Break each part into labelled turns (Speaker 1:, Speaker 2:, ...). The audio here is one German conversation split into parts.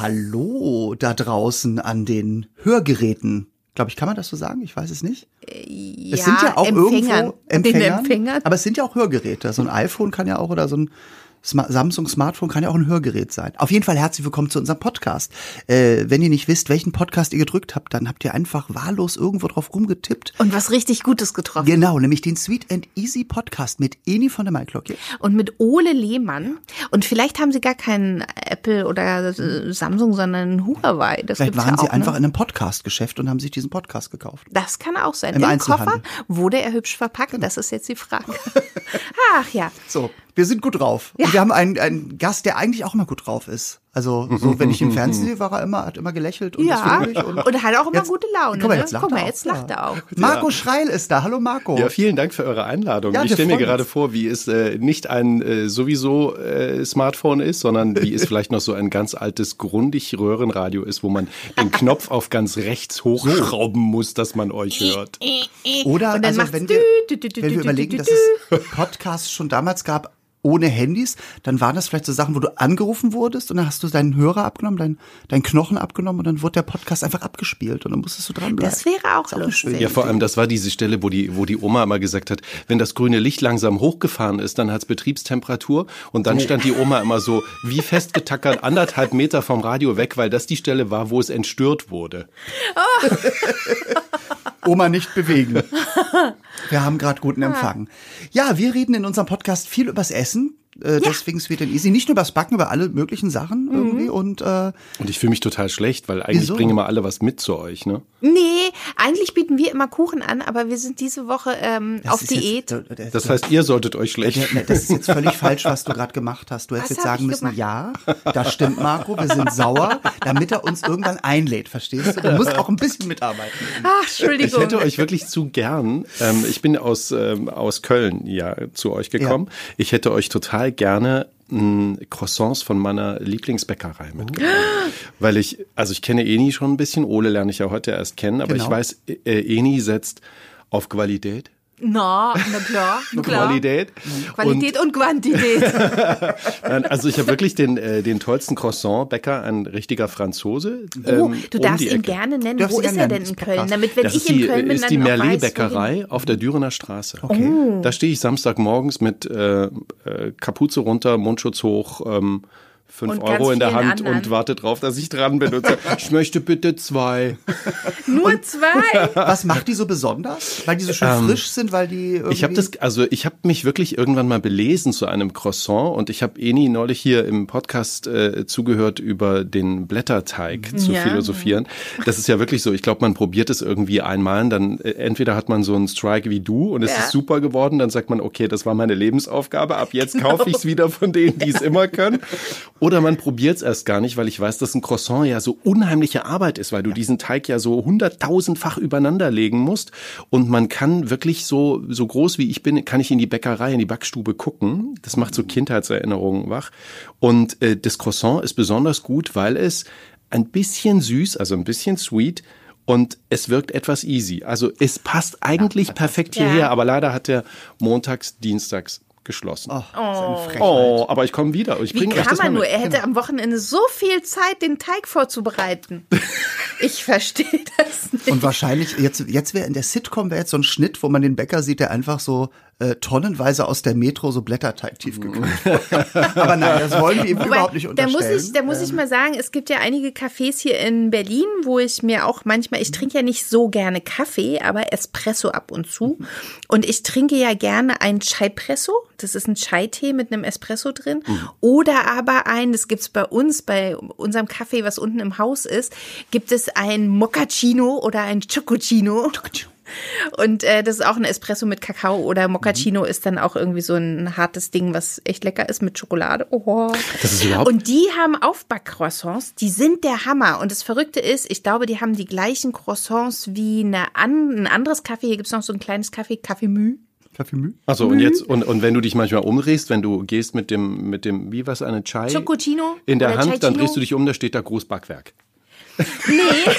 Speaker 1: Hallo da draußen an den Hörgeräten. Glaube ich, kann man das so sagen? Ich weiß es nicht.
Speaker 2: Ja,
Speaker 1: es sind ja auch
Speaker 2: Empfängern.
Speaker 1: irgendwo Empfängern,
Speaker 2: Den Empfängern.
Speaker 1: aber es sind ja auch Hörgeräte. So ein iPhone kann ja auch oder so ein Samsung Smartphone kann ja auch ein Hörgerät sein. Auf jeden Fall herzlich willkommen zu unserem Podcast. Äh, wenn ihr nicht wisst, welchen Podcast ihr gedrückt habt, dann habt ihr einfach wahllos irgendwo drauf rumgetippt.
Speaker 2: Und was richtig Gutes getroffen.
Speaker 1: Genau, nämlich den Sweet and Easy Podcast mit Eni von der Maiklocke.
Speaker 2: Und mit Ole Lehmann. Und vielleicht haben sie gar keinen Apple oder äh, Samsung, sondern Huawei. Das
Speaker 1: Vielleicht waren
Speaker 2: ja
Speaker 1: sie
Speaker 2: auch,
Speaker 1: einfach
Speaker 2: ne?
Speaker 1: in einem Podcast-Geschäft und haben sich diesen Podcast gekauft.
Speaker 2: Das kann auch sein.
Speaker 1: Im
Speaker 2: Im. Koffer wurde er hübsch verpackt. Das ist jetzt die Frage. Ach ja.
Speaker 1: So, wir sind gut drauf.
Speaker 2: Ja.
Speaker 1: Und wir haben einen, einen Gast, der eigentlich auch immer gut drauf ist. Also, so, wenn ich im Fernsehen sehe, war er immer, hat immer gelächelt und
Speaker 2: Ja,
Speaker 1: und,
Speaker 2: und hat auch immer
Speaker 1: Jetzt-
Speaker 2: gute Laune.
Speaker 1: Guck mal,
Speaker 2: ne?
Speaker 1: jetzt lacht
Speaker 2: Guck
Speaker 1: er
Speaker 2: jetzt lacht er auch.
Speaker 1: Marco Schreil ist da. Hallo Marco.
Speaker 3: Ja, vielen Dank für eure Einladung.
Speaker 1: Ja,
Speaker 3: ich stelle mir gerade vor, wie es äh, nicht ein äh, sowieso äh, Smartphone ist, sondern wie es vielleicht noch so ein ganz altes grundig Röhrenradio ist, wo man den Knopf auf ganz rechts hochschrauben muss, dass man euch hört.
Speaker 1: Oder
Speaker 2: Und dann
Speaker 1: also, wenn wir, wenn wir überlegen, dass es Podcasts schon damals gab ohne Handys, dann waren das vielleicht so Sachen, wo du angerufen wurdest und dann hast du deinen Hörer abgenommen, deinen, deinen Knochen abgenommen und dann wurde der Podcast einfach abgespielt und dann musstest du dranbleiben.
Speaker 2: Das wäre auch
Speaker 1: eine
Speaker 2: lustig.
Speaker 1: schöne
Speaker 3: Ja, vor allem, das war diese Stelle, wo die, wo die Oma immer gesagt hat, wenn das grüne Licht langsam hochgefahren ist, dann hat's Betriebstemperatur. Und dann stand die Oma immer so wie festgetackert anderthalb Meter vom Radio weg, weil das die Stelle war, wo es entstört wurde.
Speaker 1: Oma nicht bewegen. Wir haben gerade guten Empfang. Ja, wir reden in unserem Podcast viel übers Essen. Äh, Deswegen Sweet and Easy. Nicht nur übers Backen, über alle möglichen Sachen irgendwie. Und äh,
Speaker 3: Und ich fühle mich total schlecht, weil eigentlich
Speaker 1: Wieso?
Speaker 3: bringen immer alle was mit zu euch, ne?
Speaker 2: Nee, eigentlich bieten wir immer Kuchen an, aber wir sind diese Woche ähm,
Speaker 1: das
Speaker 2: auf
Speaker 1: ist
Speaker 2: Diät.
Speaker 1: Jetzt,
Speaker 3: Das heißt, ihr solltet euch schlecht
Speaker 1: Ja, ne, das ist jetzt völlig falsch, was du gerade gemacht hast. Du hättest jetzt sagen
Speaker 2: ich
Speaker 1: müssen,
Speaker 2: gemacht?
Speaker 1: ja, das stimmt, Marco, wir sind sauer, damit er uns irgendwann einlädt, verstehst du? Du musst auch ein bisschen mitarbeiten.
Speaker 2: Ach,
Speaker 3: Ich
Speaker 2: Entschuldigung.
Speaker 3: hätte euch wirklich zu gern, ähm, ich bin aus, ähm, aus Köln ja zu euch gekommen. Ich hätte euch total gerne mh, Croissants von meiner Lieblingsbäckerei mitgebracht. Weil ich, also ich kenne Eni schon ein bisschen, Ole lerne ich ja heute erst kennen, aber
Speaker 1: Genau.
Speaker 3: ich weiß, äh, Eni setzt auf Qualität.
Speaker 2: Na, na klar, na klar.
Speaker 3: Qualität.
Speaker 2: Qualität und Quantität.
Speaker 3: Nein, also ich habe wirklich den, äh, den tollsten Croissant-Bäcker, ein richtiger Franzose.
Speaker 2: Oh,
Speaker 3: ähm,
Speaker 2: du
Speaker 3: um
Speaker 2: darfst
Speaker 3: die
Speaker 2: ihn
Speaker 3: Ecke.
Speaker 2: gerne nennen.
Speaker 1: Darfst
Speaker 2: Wo
Speaker 1: du
Speaker 2: ist er
Speaker 1: nennen,
Speaker 2: denn in Köln? Damit, wenn
Speaker 3: das
Speaker 2: ich
Speaker 3: ist
Speaker 2: in
Speaker 3: die,
Speaker 2: Köln bin,
Speaker 3: ist
Speaker 2: dann
Speaker 3: die Merlet-Bäckerei auf der Dürener Straße.
Speaker 2: Oh.
Speaker 3: Da stehe ich Samstagmorgens mit äh, äh, Kapuze runter, Mundschutz hoch, ähm, fünf
Speaker 2: Und
Speaker 3: Euro in der Hand
Speaker 2: anderen.
Speaker 3: und warte drauf, dass ich dran bin und sage, ich möchte bitte zwei.
Speaker 2: Nur zwei.
Speaker 1: Was macht die so besonders? Weil die so schön frisch sind, weil die irgendwie...
Speaker 3: Ähm, Ich habe das, also ich habe mich wirklich irgendwann mal belesen zu einem Croissant und ich habe Eni neulich hier im Podcast äh, zugehört über den Blätterteig zu
Speaker 2: Ja.
Speaker 3: philosophieren. Das ist ja wirklich so. Ich glaube, man probiert es irgendwie einmal, und dann äh, entweder hat man so einen Strike wie du und es
Speaker 2: Ja.
Speaker 3: ist super geworden, dann sagt man, okay, das war meine Lebensaufgabe, ab jetzt kaufe ich es wieder von denen, die es immer können. Oder man probiert es erst gar nicht, weil ich weiß, dass ein Croissant ja so unheimliche Arbeit ist, weil du diesen Teig ja so hunderttausendfach übereinander legen musst. Und man kann wirklich so, so groß wie ich bin, kann ich in die Bäckerei, in die Backstube gucken. Das macht so Kindheitserinnerungen wach. Und äh, das Croissant ist besonders gut, weil es ein bisschen süß, also ein bisschen sweet, und es wirkt etwas easy. Also es passt eigentlich perfekt hierher,
Speaker 2: Ja.
Speaker 3: aber leider hat der montags, dienstags geschlossen.
Speaker 1: Oh, Frechheit.
Speaker 3: Oh, aber ich komme wieder. Ich
Speaker 2: Wie kann man nur?
Speaker 3: mit.
Speaker 2: Er hätte am Wochenende so viel Zeit, den Teig vorzubereiten. Ich verstehe das nicht.
Speaker 1: Und wahrscheinlich, jetzt, jetzt wäre in der Sitcom wäre jetzt so ein Schnitt, wo man den Bäcker sieht, der einfach so äh, tonnenweise aus der Metro so Blätterteig tiefgekühlt. Aber nein, das wollen wir ihm
Speaker 2: Wobei,
Speaker 1: überhaupt nicht
Speaker 2: da
Speaker 1: unterstellen.
Speaker 2: muss ich, da muss ich mal sagen, es gibt ja einige Cafés hier in Berlin, wo ich mir auch manchmal, ich trinke ja nicht so gerne Kaffee, aber Espresso ab und zu. Und ich trinke ja gerne ein Chai-Presso. Das ist ein Chai-Tee mit einem Espresso drin. Oder aber ein, das gibt's bei uns, bei unserem Kaffee, was unten im Haus ist, gibt es ein Moccacino oder ein Choccino. Und äh, das ist auch ein Espresso mit Kakao oder Moccacino ist dann auch irgendwie so ein hartes Ding, was echt lecker ist mit Schokolade. Oh.
Speaker 3: Das ist überhaupt-
Speaker 2: Und die haben Aufbackcroissants, die sind der Hammer. Und das Verrückte ist, ich glaube, die haben die gleichen Croissants wie eine an, ein anderes Kaffee. Hier gibt's noch so ein kleines Kaffee, Kaffee Mü.
Speaker 1: Kaffee Mühe?
Speaker 3: Also und jetzt und, und wenn du dich manchmal umdrehst, wenn du gehst mit dem mit dem wie was eine Chai
Speaker 2: Chococino
Speaker 3: in der Hand, dann
Speaker 2: Chai-Chino?
Speaker 3: drehst du dich um, da steht da Großbackwerk.
Speaker 2: Nee.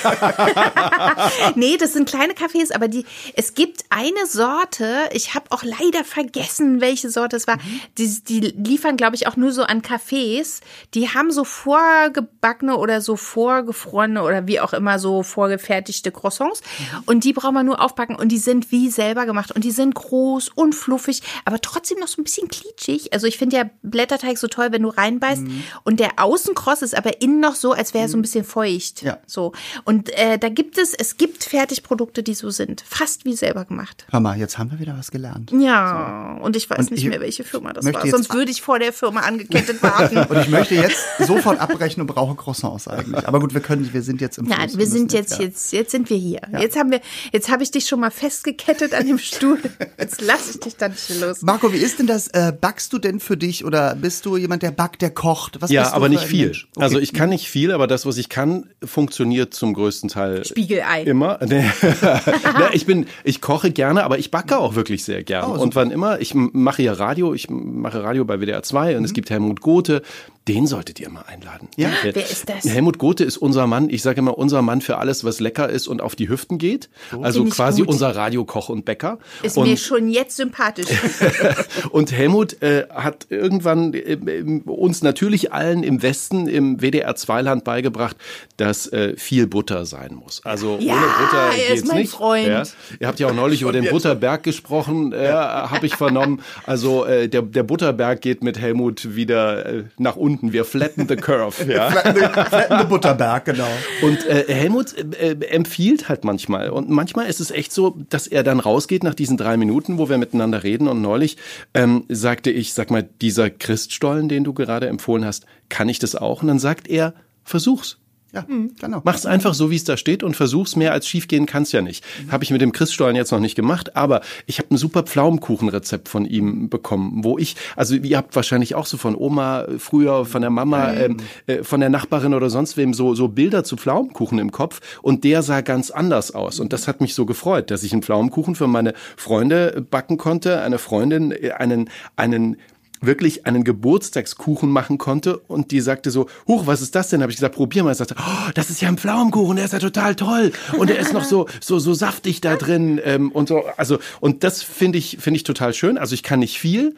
Speaker 2: nee, das sind kleine Cafés, aber die, es gibt eine Sorte, ich habe auch leider vergessen, welche Sorte es war. Die, die liefern, glaube ich, auch nur so an Cafés. Die haben so vorgebackene oder so vorgefrorene oder wie auch immer so vorgefertigte Croissants. Und die braucht man nur aufbacken und die sind wie selber gemacht und die sind groß und fluffig, aber trotzdem noch so ein bisschen klitschig. Also ich finde ja Blätterteig so toll, wenn du reinbeißt. Und der Außenkross ist aber innen noch so, als wäre er so ein bisschen feucht.
Speaker 1: Ja.
Speaker 2: So. Und äh, da gibt es, es gibt Fertigprodukte, die so sind. Fast wie selber gemacht.
Speaker 1: Hör mal, jetzt haben wir wieder was gelernt.
Speaker 2: Ja, und ich weiß
Speaker 1: Und
Speaker 2: nicht
Speaker 1: ich
Speaker 2: mehr, welche Firma das
Speaker 1: möchte
Speaker 2: war.
Speaker 1: jetzt
Speaker 2: Sonst würde ich vor der Firma angekettet warten.
Speaker 1: Und ich möchte jetzt sofort abbrechen und brauche Croissants eigentlich. Aber gut, wir können, wir sind jetzt im
Speaker 2: Nein,
Speaker 1: Fluss.
Speaker 2: wir sind jetzt,
Speaker 1: ja.
Speaker 2: jetzt, jetzt sind wir hier. Jetzt haben wir, jetzt habe ich dich schon mal festgekettet an dem Stuhl. Jetzt lasse ich dich dann nicht los.
Speaker 1: Marco, wie ist denn das? Äh, backst du denn für dich oder bist du jemand, der backt, der kocht? Was
Speaker 3: Ja,
Speaker 1: bist du
Speaker 3: aber nicht viel.
Speaker 1: Mensch? Okay.
Speaker 3: Also ich kann nicht viel, aber das, was ich kann, funktioniert zum größten Teil
Speaker 2: Spiegelei.
Speaker 3: immer. Nee. ja, ich bin, ich koche gerne, aber ich backe auch wirklich sehr gerne.
Speaker 1: Oh,
Speaker 3: und wann immer, ich mache ja Radio, ich mache Radio bei WDR 2 und es gibt Helmut Gothe, den solltet ihr mal einladen.
Speaker 1: Ja?
Speaker 3: Der-
Speaker 2: Wer ist das?
Speaker 3: Helmut Gothe ist unser Mann, ich sage immer, unser Mann für alles, was lecker ist und auf die Hüften geht. Also
Speaker 2: Finde ich
Speaker 3: quasi
Speaker 2: gut.
Speaker 3: unser Radiokoch und Bäcker.
Speaker 2: Ist
Speaker 3: und
Speaker 2: mir schon jetzt sympathisch.
Speaker 3: und Helmut äh, hat irgendwann äh, uns natürlich allen im Westen, im WDR-2-Land beigebracht, dass äh, viel Butter sein muss. Also
Speaker 2: Ja,
Speaker 3: ohne Butter
Speaker 2: er ist
Speaker 3: geht's
Speaker 2: mein
Speaker 3: nicht.
Speaker 2: Freund.
Speaker 3: Ja. Ihr habt ja auch neulich über den Butterberg gesprochen, äh, habe ich vernommen. Also äh, der, der Butterberg geht mit Helmut wieder äh, nach unten. Wir flatten the curve. Ja.
Speaker 1: Flattende Butterberg, genau.
Speaker 3: Und äh, Helmut äh, äh, empfiehlt halt manchmal. Und manchmal ist es echt so, dass er dann rausgeht nach diesen drei Minuten, wo wir miteinander reden. Und neulich ähm, sagte ich, sag mal, dieser Christstollen, den du gerade empfohlen hast, kann ich das auch? Und dann sagt er, versuch's.
Speaker 1: Ja, genau.
Speaker 3: Mach's einfach so, wie es da steht und versuch's. Mehr als schiefgehen kann's ja nicht. Habe ich mit dem Christstollen jetzt noch nicht gemacht, aber ich habe ein super Pflaumenkuchenrezept von ihm bekommen, wo ich, also ihr habt wahrscheinlich auch so von Oma früher, von der Mama, ähm, äh, von der Nachbarin oder sonst wem so, so Bilder zu Pflaumenkuchen im Kopf und der sah ganz anders aus. Und das hat mich so gefreut, dass ich einen Pflaumenkuchen für meine Freunde backen konnte, eine Freundin, äh, einen, einen wirklich einen Geburtstagskuchen machen konnte und die sagte so, huch, was ist das denn? Habe ich gesagt, probier mal. Ich sagte, oh, das ist ja ein Pflaumenkuchen, der ist ja total toll und der ist noch so so so saftig da drin ähm, und so. Also und das finde ich finde ich total schön. Also ich kann nicht viel,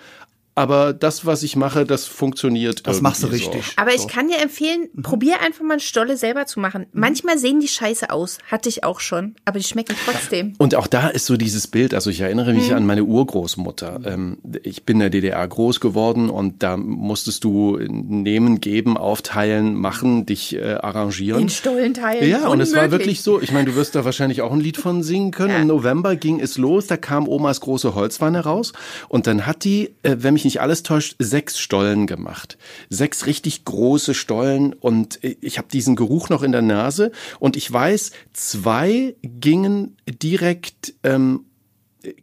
Speaker 3: aber das, was ich mache, das funktioniert.
Speaker 1: Das machst du
Speaker 3: irgendwie so.
Speaker 1: richtig.
Speaker 2: Aber ich kann dir empfehlen, probier einfach mal eine Stolle selber zu machen. Manchmal sehen die scheiße aus. Hatte ich auch schon. Aber die schmecken trotzdem.
Speaker 3: Und auch da ist so dieses Bild, also ich erinnere mich an meine Urgroßmutter. Ähm, ich bin in der DDR groß geworden und da musstest du nehmen, geben, aufteilen, machen, dich äh, arrangieren.
Speaker 2: In Stollen teilen.
Speaker 3: Ja, und es war wirklich so, ich meine, du wirst da wahrscheinlich auch ein Lied von singen können.
Speaker 2: Ja.
Speaker 3: Im November ging es los, da kam Omas große Holzwanne raus und dann hat die, äh, wenn mich nicht alles täuscht, sechs Stollen gemacht. Sechs richtig große Stollen und ich habe diesen Geruch noch in der Nase und ich weiß, zwei gingen direkt ähm,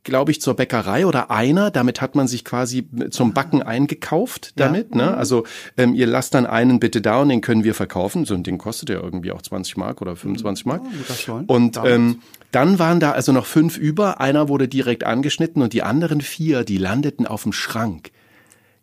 Speaker 3: glaube ich, zur Bäckerei oder einer. Damit hat man sich quasi zum Backen eingekauft damit. Ne? Also ähm, ihr lasst dann einen bitte da und den können wir verkaufen. So ein Ding kostet ja irgendwie auch 20 Mark oder 25 Mark.
Speaker 1: das schon.
Speaker 3: Und ähm, dann waren da also noch fünf über. Einer wurde direkt angeschnitten und die anderen vier, die landeten auf dem Schrank.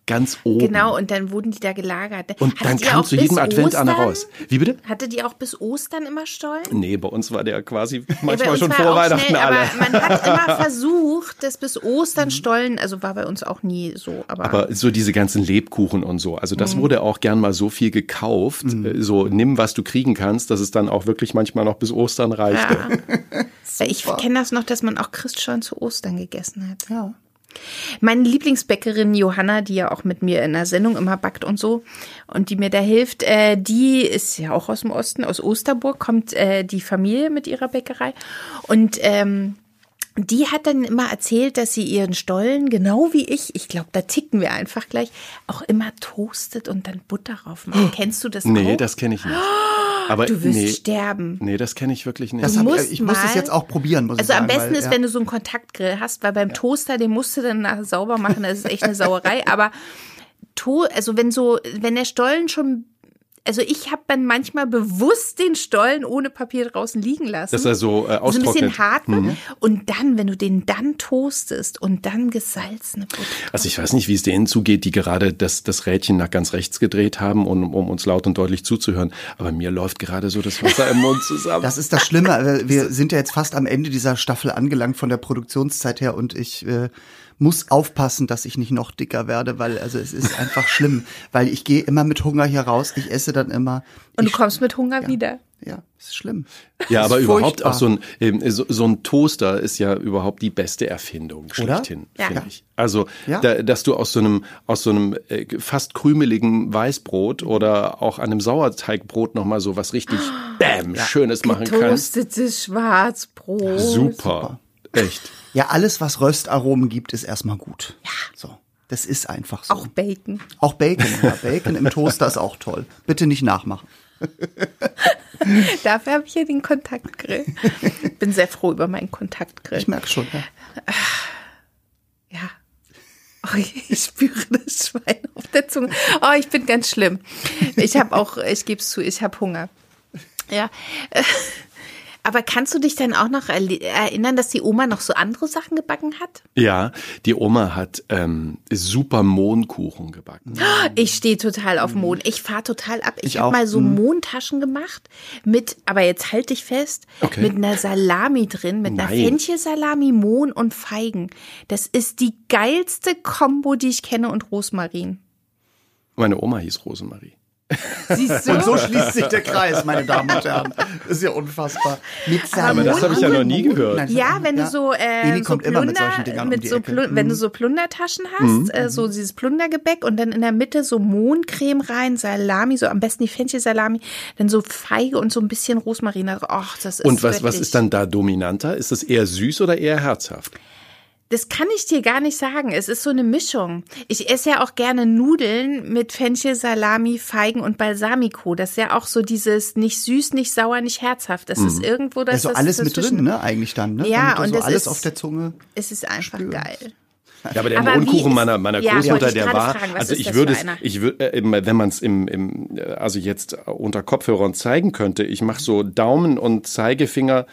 Speaker 3: Ganz oben.
Speaker 2: Genau, und dann wurden die da gelagert.
Speaker 3: Und
Speaker 2: Hattet
Speaker 3: dann kam zu jedem Advent einer
Speaker 2: Ostern?
Speaker 3: raus. Wie bitte?
Speaker 2: Hattet ihr auch bis Ostern immer Stollen?
Speaker 3: Nee, bei uns war der quasi
Speaker 2: Ja,
Speaker 3: manchmal
Speaker 2: uns
Speaker 3: schon
Speaker 2: war
Speaker 3: vor
Speaker 2: auch
Speaker 3: Weihnachten
Speaker 2: schnell,
Speaker 3: alle.
Speaker 2: Aber man hat immer versucht, das bis Ostern Stollen, also war bei uns auch nie so. Aber,
Speaker 3: Aber so diese ganzen Lebkuchen und so, also
Speaker 2: Mhm.
Speaker 3: das wurde auch gern mal so viel gekauft, äh, so nimm, was du kriegen kannst, dass es dann auch wirklich manchmal noch bis Ostern reichte.
Speaker 2: ja. ich kenne das noch, dass man auch Christstollen zu Ostern gegessen hat.
Speaker 1: Ja.
Speaker 2: Meine Lieblingsbäckerin Johanna, die ja auch mit mir in der Sendung immer backt und so und die mir da hilft, äh, die ist ja auch aus dem Osten, aus Osterburg, kommt äh, die Familie mit ihrer Bäckerei und ähm, die hat dann immer erzählt, dass sie ihren Stollen, genau wie ich, ich glaube, da ticken wir einfach gleich, auch immer toastet und dann Butter drauf macht. Kennst du das
Speaker 3: Nee,
Speaker 2: auch?
Speaker 3: das kenne ich nicht. Aber
Speaker 2: du wirst
Speaker 3: nee,
Speaker 2: sterben.
Speaker 3: nee, das kenne ich wirklich nicht.
Speaker 1: Das
Speaker 2: Du
Speaker 1: hab,
Speaker 2: musst
Speaker 1: ich muss es
Speaker 2: mal-
Speaker 1: jetzt auch probieren, muss
Speaker 2: Also
Speaker 1: ich
Speaker 2: am
Speaker 1: sagen.
Speaker 2: besten
Speaker 1: weil,
Speaker 2: ist,
Speaker 1: ja.
Speaker 2: wenn du so einen Kontaktgrill hast, weil beim Toaster, den musst du dann nachher sauber machen, das ist echt eine Sauerei. Aber to also wenn so, wenn der Stollen schon Also ich habe dann manchmal bewusst den Stollen ohne Papier draußen liegen lassen.
Speaker 3: Dass er so, äh,
Speaker 2: so ein bisschen
Speaker 3: austrocknet.
Speaker 2: hart wird. Und dann, wenn du den dann toastest und dann gesalzene Butter.
Speaker 3: Also ich weiß nicht, wie es denen zugeht, die gerade das, das Rädchen nach ganz rechts gedreht haben, um, um uns laut und deutlich zuzuhören. Aber mir läuft gerade so das Wasser im Mund zusammen.
Speaker 1: Das ist das Schlimme. äh, Wir sind ja jetzt fast am Ende dieser Staffel angelangt von der Produktionszeit her und ich äh, muss aufpassen, dass ich nicht noch dicker werde, weil also es ist einfach schlimm, weil ich gehe immer mit Hunger hier raus. Ich esse dann immer.
Speaker 2: Und
Speaker 1: ich,
Speaker 2: du kommst mit Hunger wieder.
Speaker 1: Ja, ist schlimm.
Speaker 3: Ja,
Speaker 1: Das
Speaker 3: aber überhaupt
Speaker 1: furchtbar.
Speaker 3: auch so ein, so, so ein Toaster ist ja überhaupt die beste Erfindung schlechthin,
Speaker 2: Ja.
Speaker 3: finde ich. Also,
Speaker 1: Ja.
Speaker 3: da, dass du aus so einem, aus so einem äh, fast krümeligen Weißbrot oder auch einem Sauerteigbrot nochmal so was richtig Bäm, Schönes machen kannst.
Speaker 2: Getoastetes Schwarzbrot.
Speaker 3: Super. Echt.
Speaker 1: Ja, alles, was Röstaromen gibt, ist erstmal gut. Ja. So. Das ist einfach so.
Speaker 2: Auch Bacon.
Speaker 1: Auch Bacon. Ja, Bacon im Toaster ist auch toll. Bitte nicht nachmachen.
Speaker 2: Dafür habe ich hier den Kontaktgrill. Bin sehr froh über meinen Kontaktgrill.
Speaker 1: Ich merke schon. Ja.
Speaker 2: Ja. Oh, ich spüre das Schwein auf der Zunge. Oh, ich bin ganz schlimm. Ich habe auch, ich gebe es zu, ich habe Hunger. Ja. Aber kannst du dich dann auch noch erinnern, dass die Oma noch so andere Sachen gebacken hat?
Speaker 3: Ja, die Oma hat ähm, super Mohnkuchen gebacken.
Speaker 2: Ich stehe total auf Mohn. Ich fahre total ab. Ich,
Speaker 1: Ich
Speaker 2: habe mal so
Speaker 1: Mhm.
Speaker 2: Mohntaschen gemacht mit, aber jetzt halte ich fest,
Speaker 3: Okay.
Speaker 2: mit einer Salami drin, mit einer. Fenchelsalami, Mohn und Feigen. Das ist die geilste Kombo, die ich kenne und Rosmarin.
Speaker 3: Meine Oma hieß Rosemarie.
Speaker 2: Siehst du?
Speaker 1: Und so schließt sich der Kreis, meine Damen und Herren. Das ist ja unfassbar. Mit
Speaker 3: Aber das habe ich ja noch nie gehört.
Speaker 2: Ja, wenn du so, äh, so
Speaker 1: kommt immer mit
Speaker 2: Plunder-
Speaker 1: um
Speaker 2: mit
Speaker 1: die
Speaker 2: so.
Speaker 1: Mhm.
Speaker 2: Wenn du so Plundertaschen hast, äh, so dieses Plundergebäck und dann in der Mitte so Mohncreme rein, Salami, so am besten die Fenchelsalami, dann so Feige und so ein bisschen Rosmarin. drauf. Ach, das ist
Speaker 3: Und was, was ist dann da dominanter? Ist das eher süß oder eher herzhaft?
Speaker 2: Das kann ich dir gar nicht sagen. Es ist so eine Mischung. Ich esse ja auch gerne Nudeln mit Fenchel, Salami, Feigen und Balsamico. Das ist ja auch so dieses nicht süß, nicht sauer, nicht herzhaft. Das ist irgendwo das.
Speaker 1: Also
Speaker 2: das
Speaker 1: alles mit
Speaker 2: dazwischen.
Speaker 1: drin, ne? Eigentlich dann, ne?
Speaker 2: Ja, und
Speaker 1: so
Speaker 2: das
Speaker 1: alles
Speaker 2: ist-
Speaker 1: auf der Zunge.
Speaker 2: Es ist einfach geil.
Speaker 3: Ja, aber der
Speaker 2: Aber wie
Speaker 3: Mohnkuchen
Speaker 2: ist-
Speaker 3: meiner, meiner
Speaker 2: Ja,
Speaker 3: Großmutter, der war,
Speaker 2: fragen,
Speaker 3: also ich
Speaker 2: das
Speaker 3: würde es, ich würde, äh, wenn man es im, im, äh, also jetzt unter Kopfhörern zeigen könnte, ich mache so Daumen und Zeigefinger,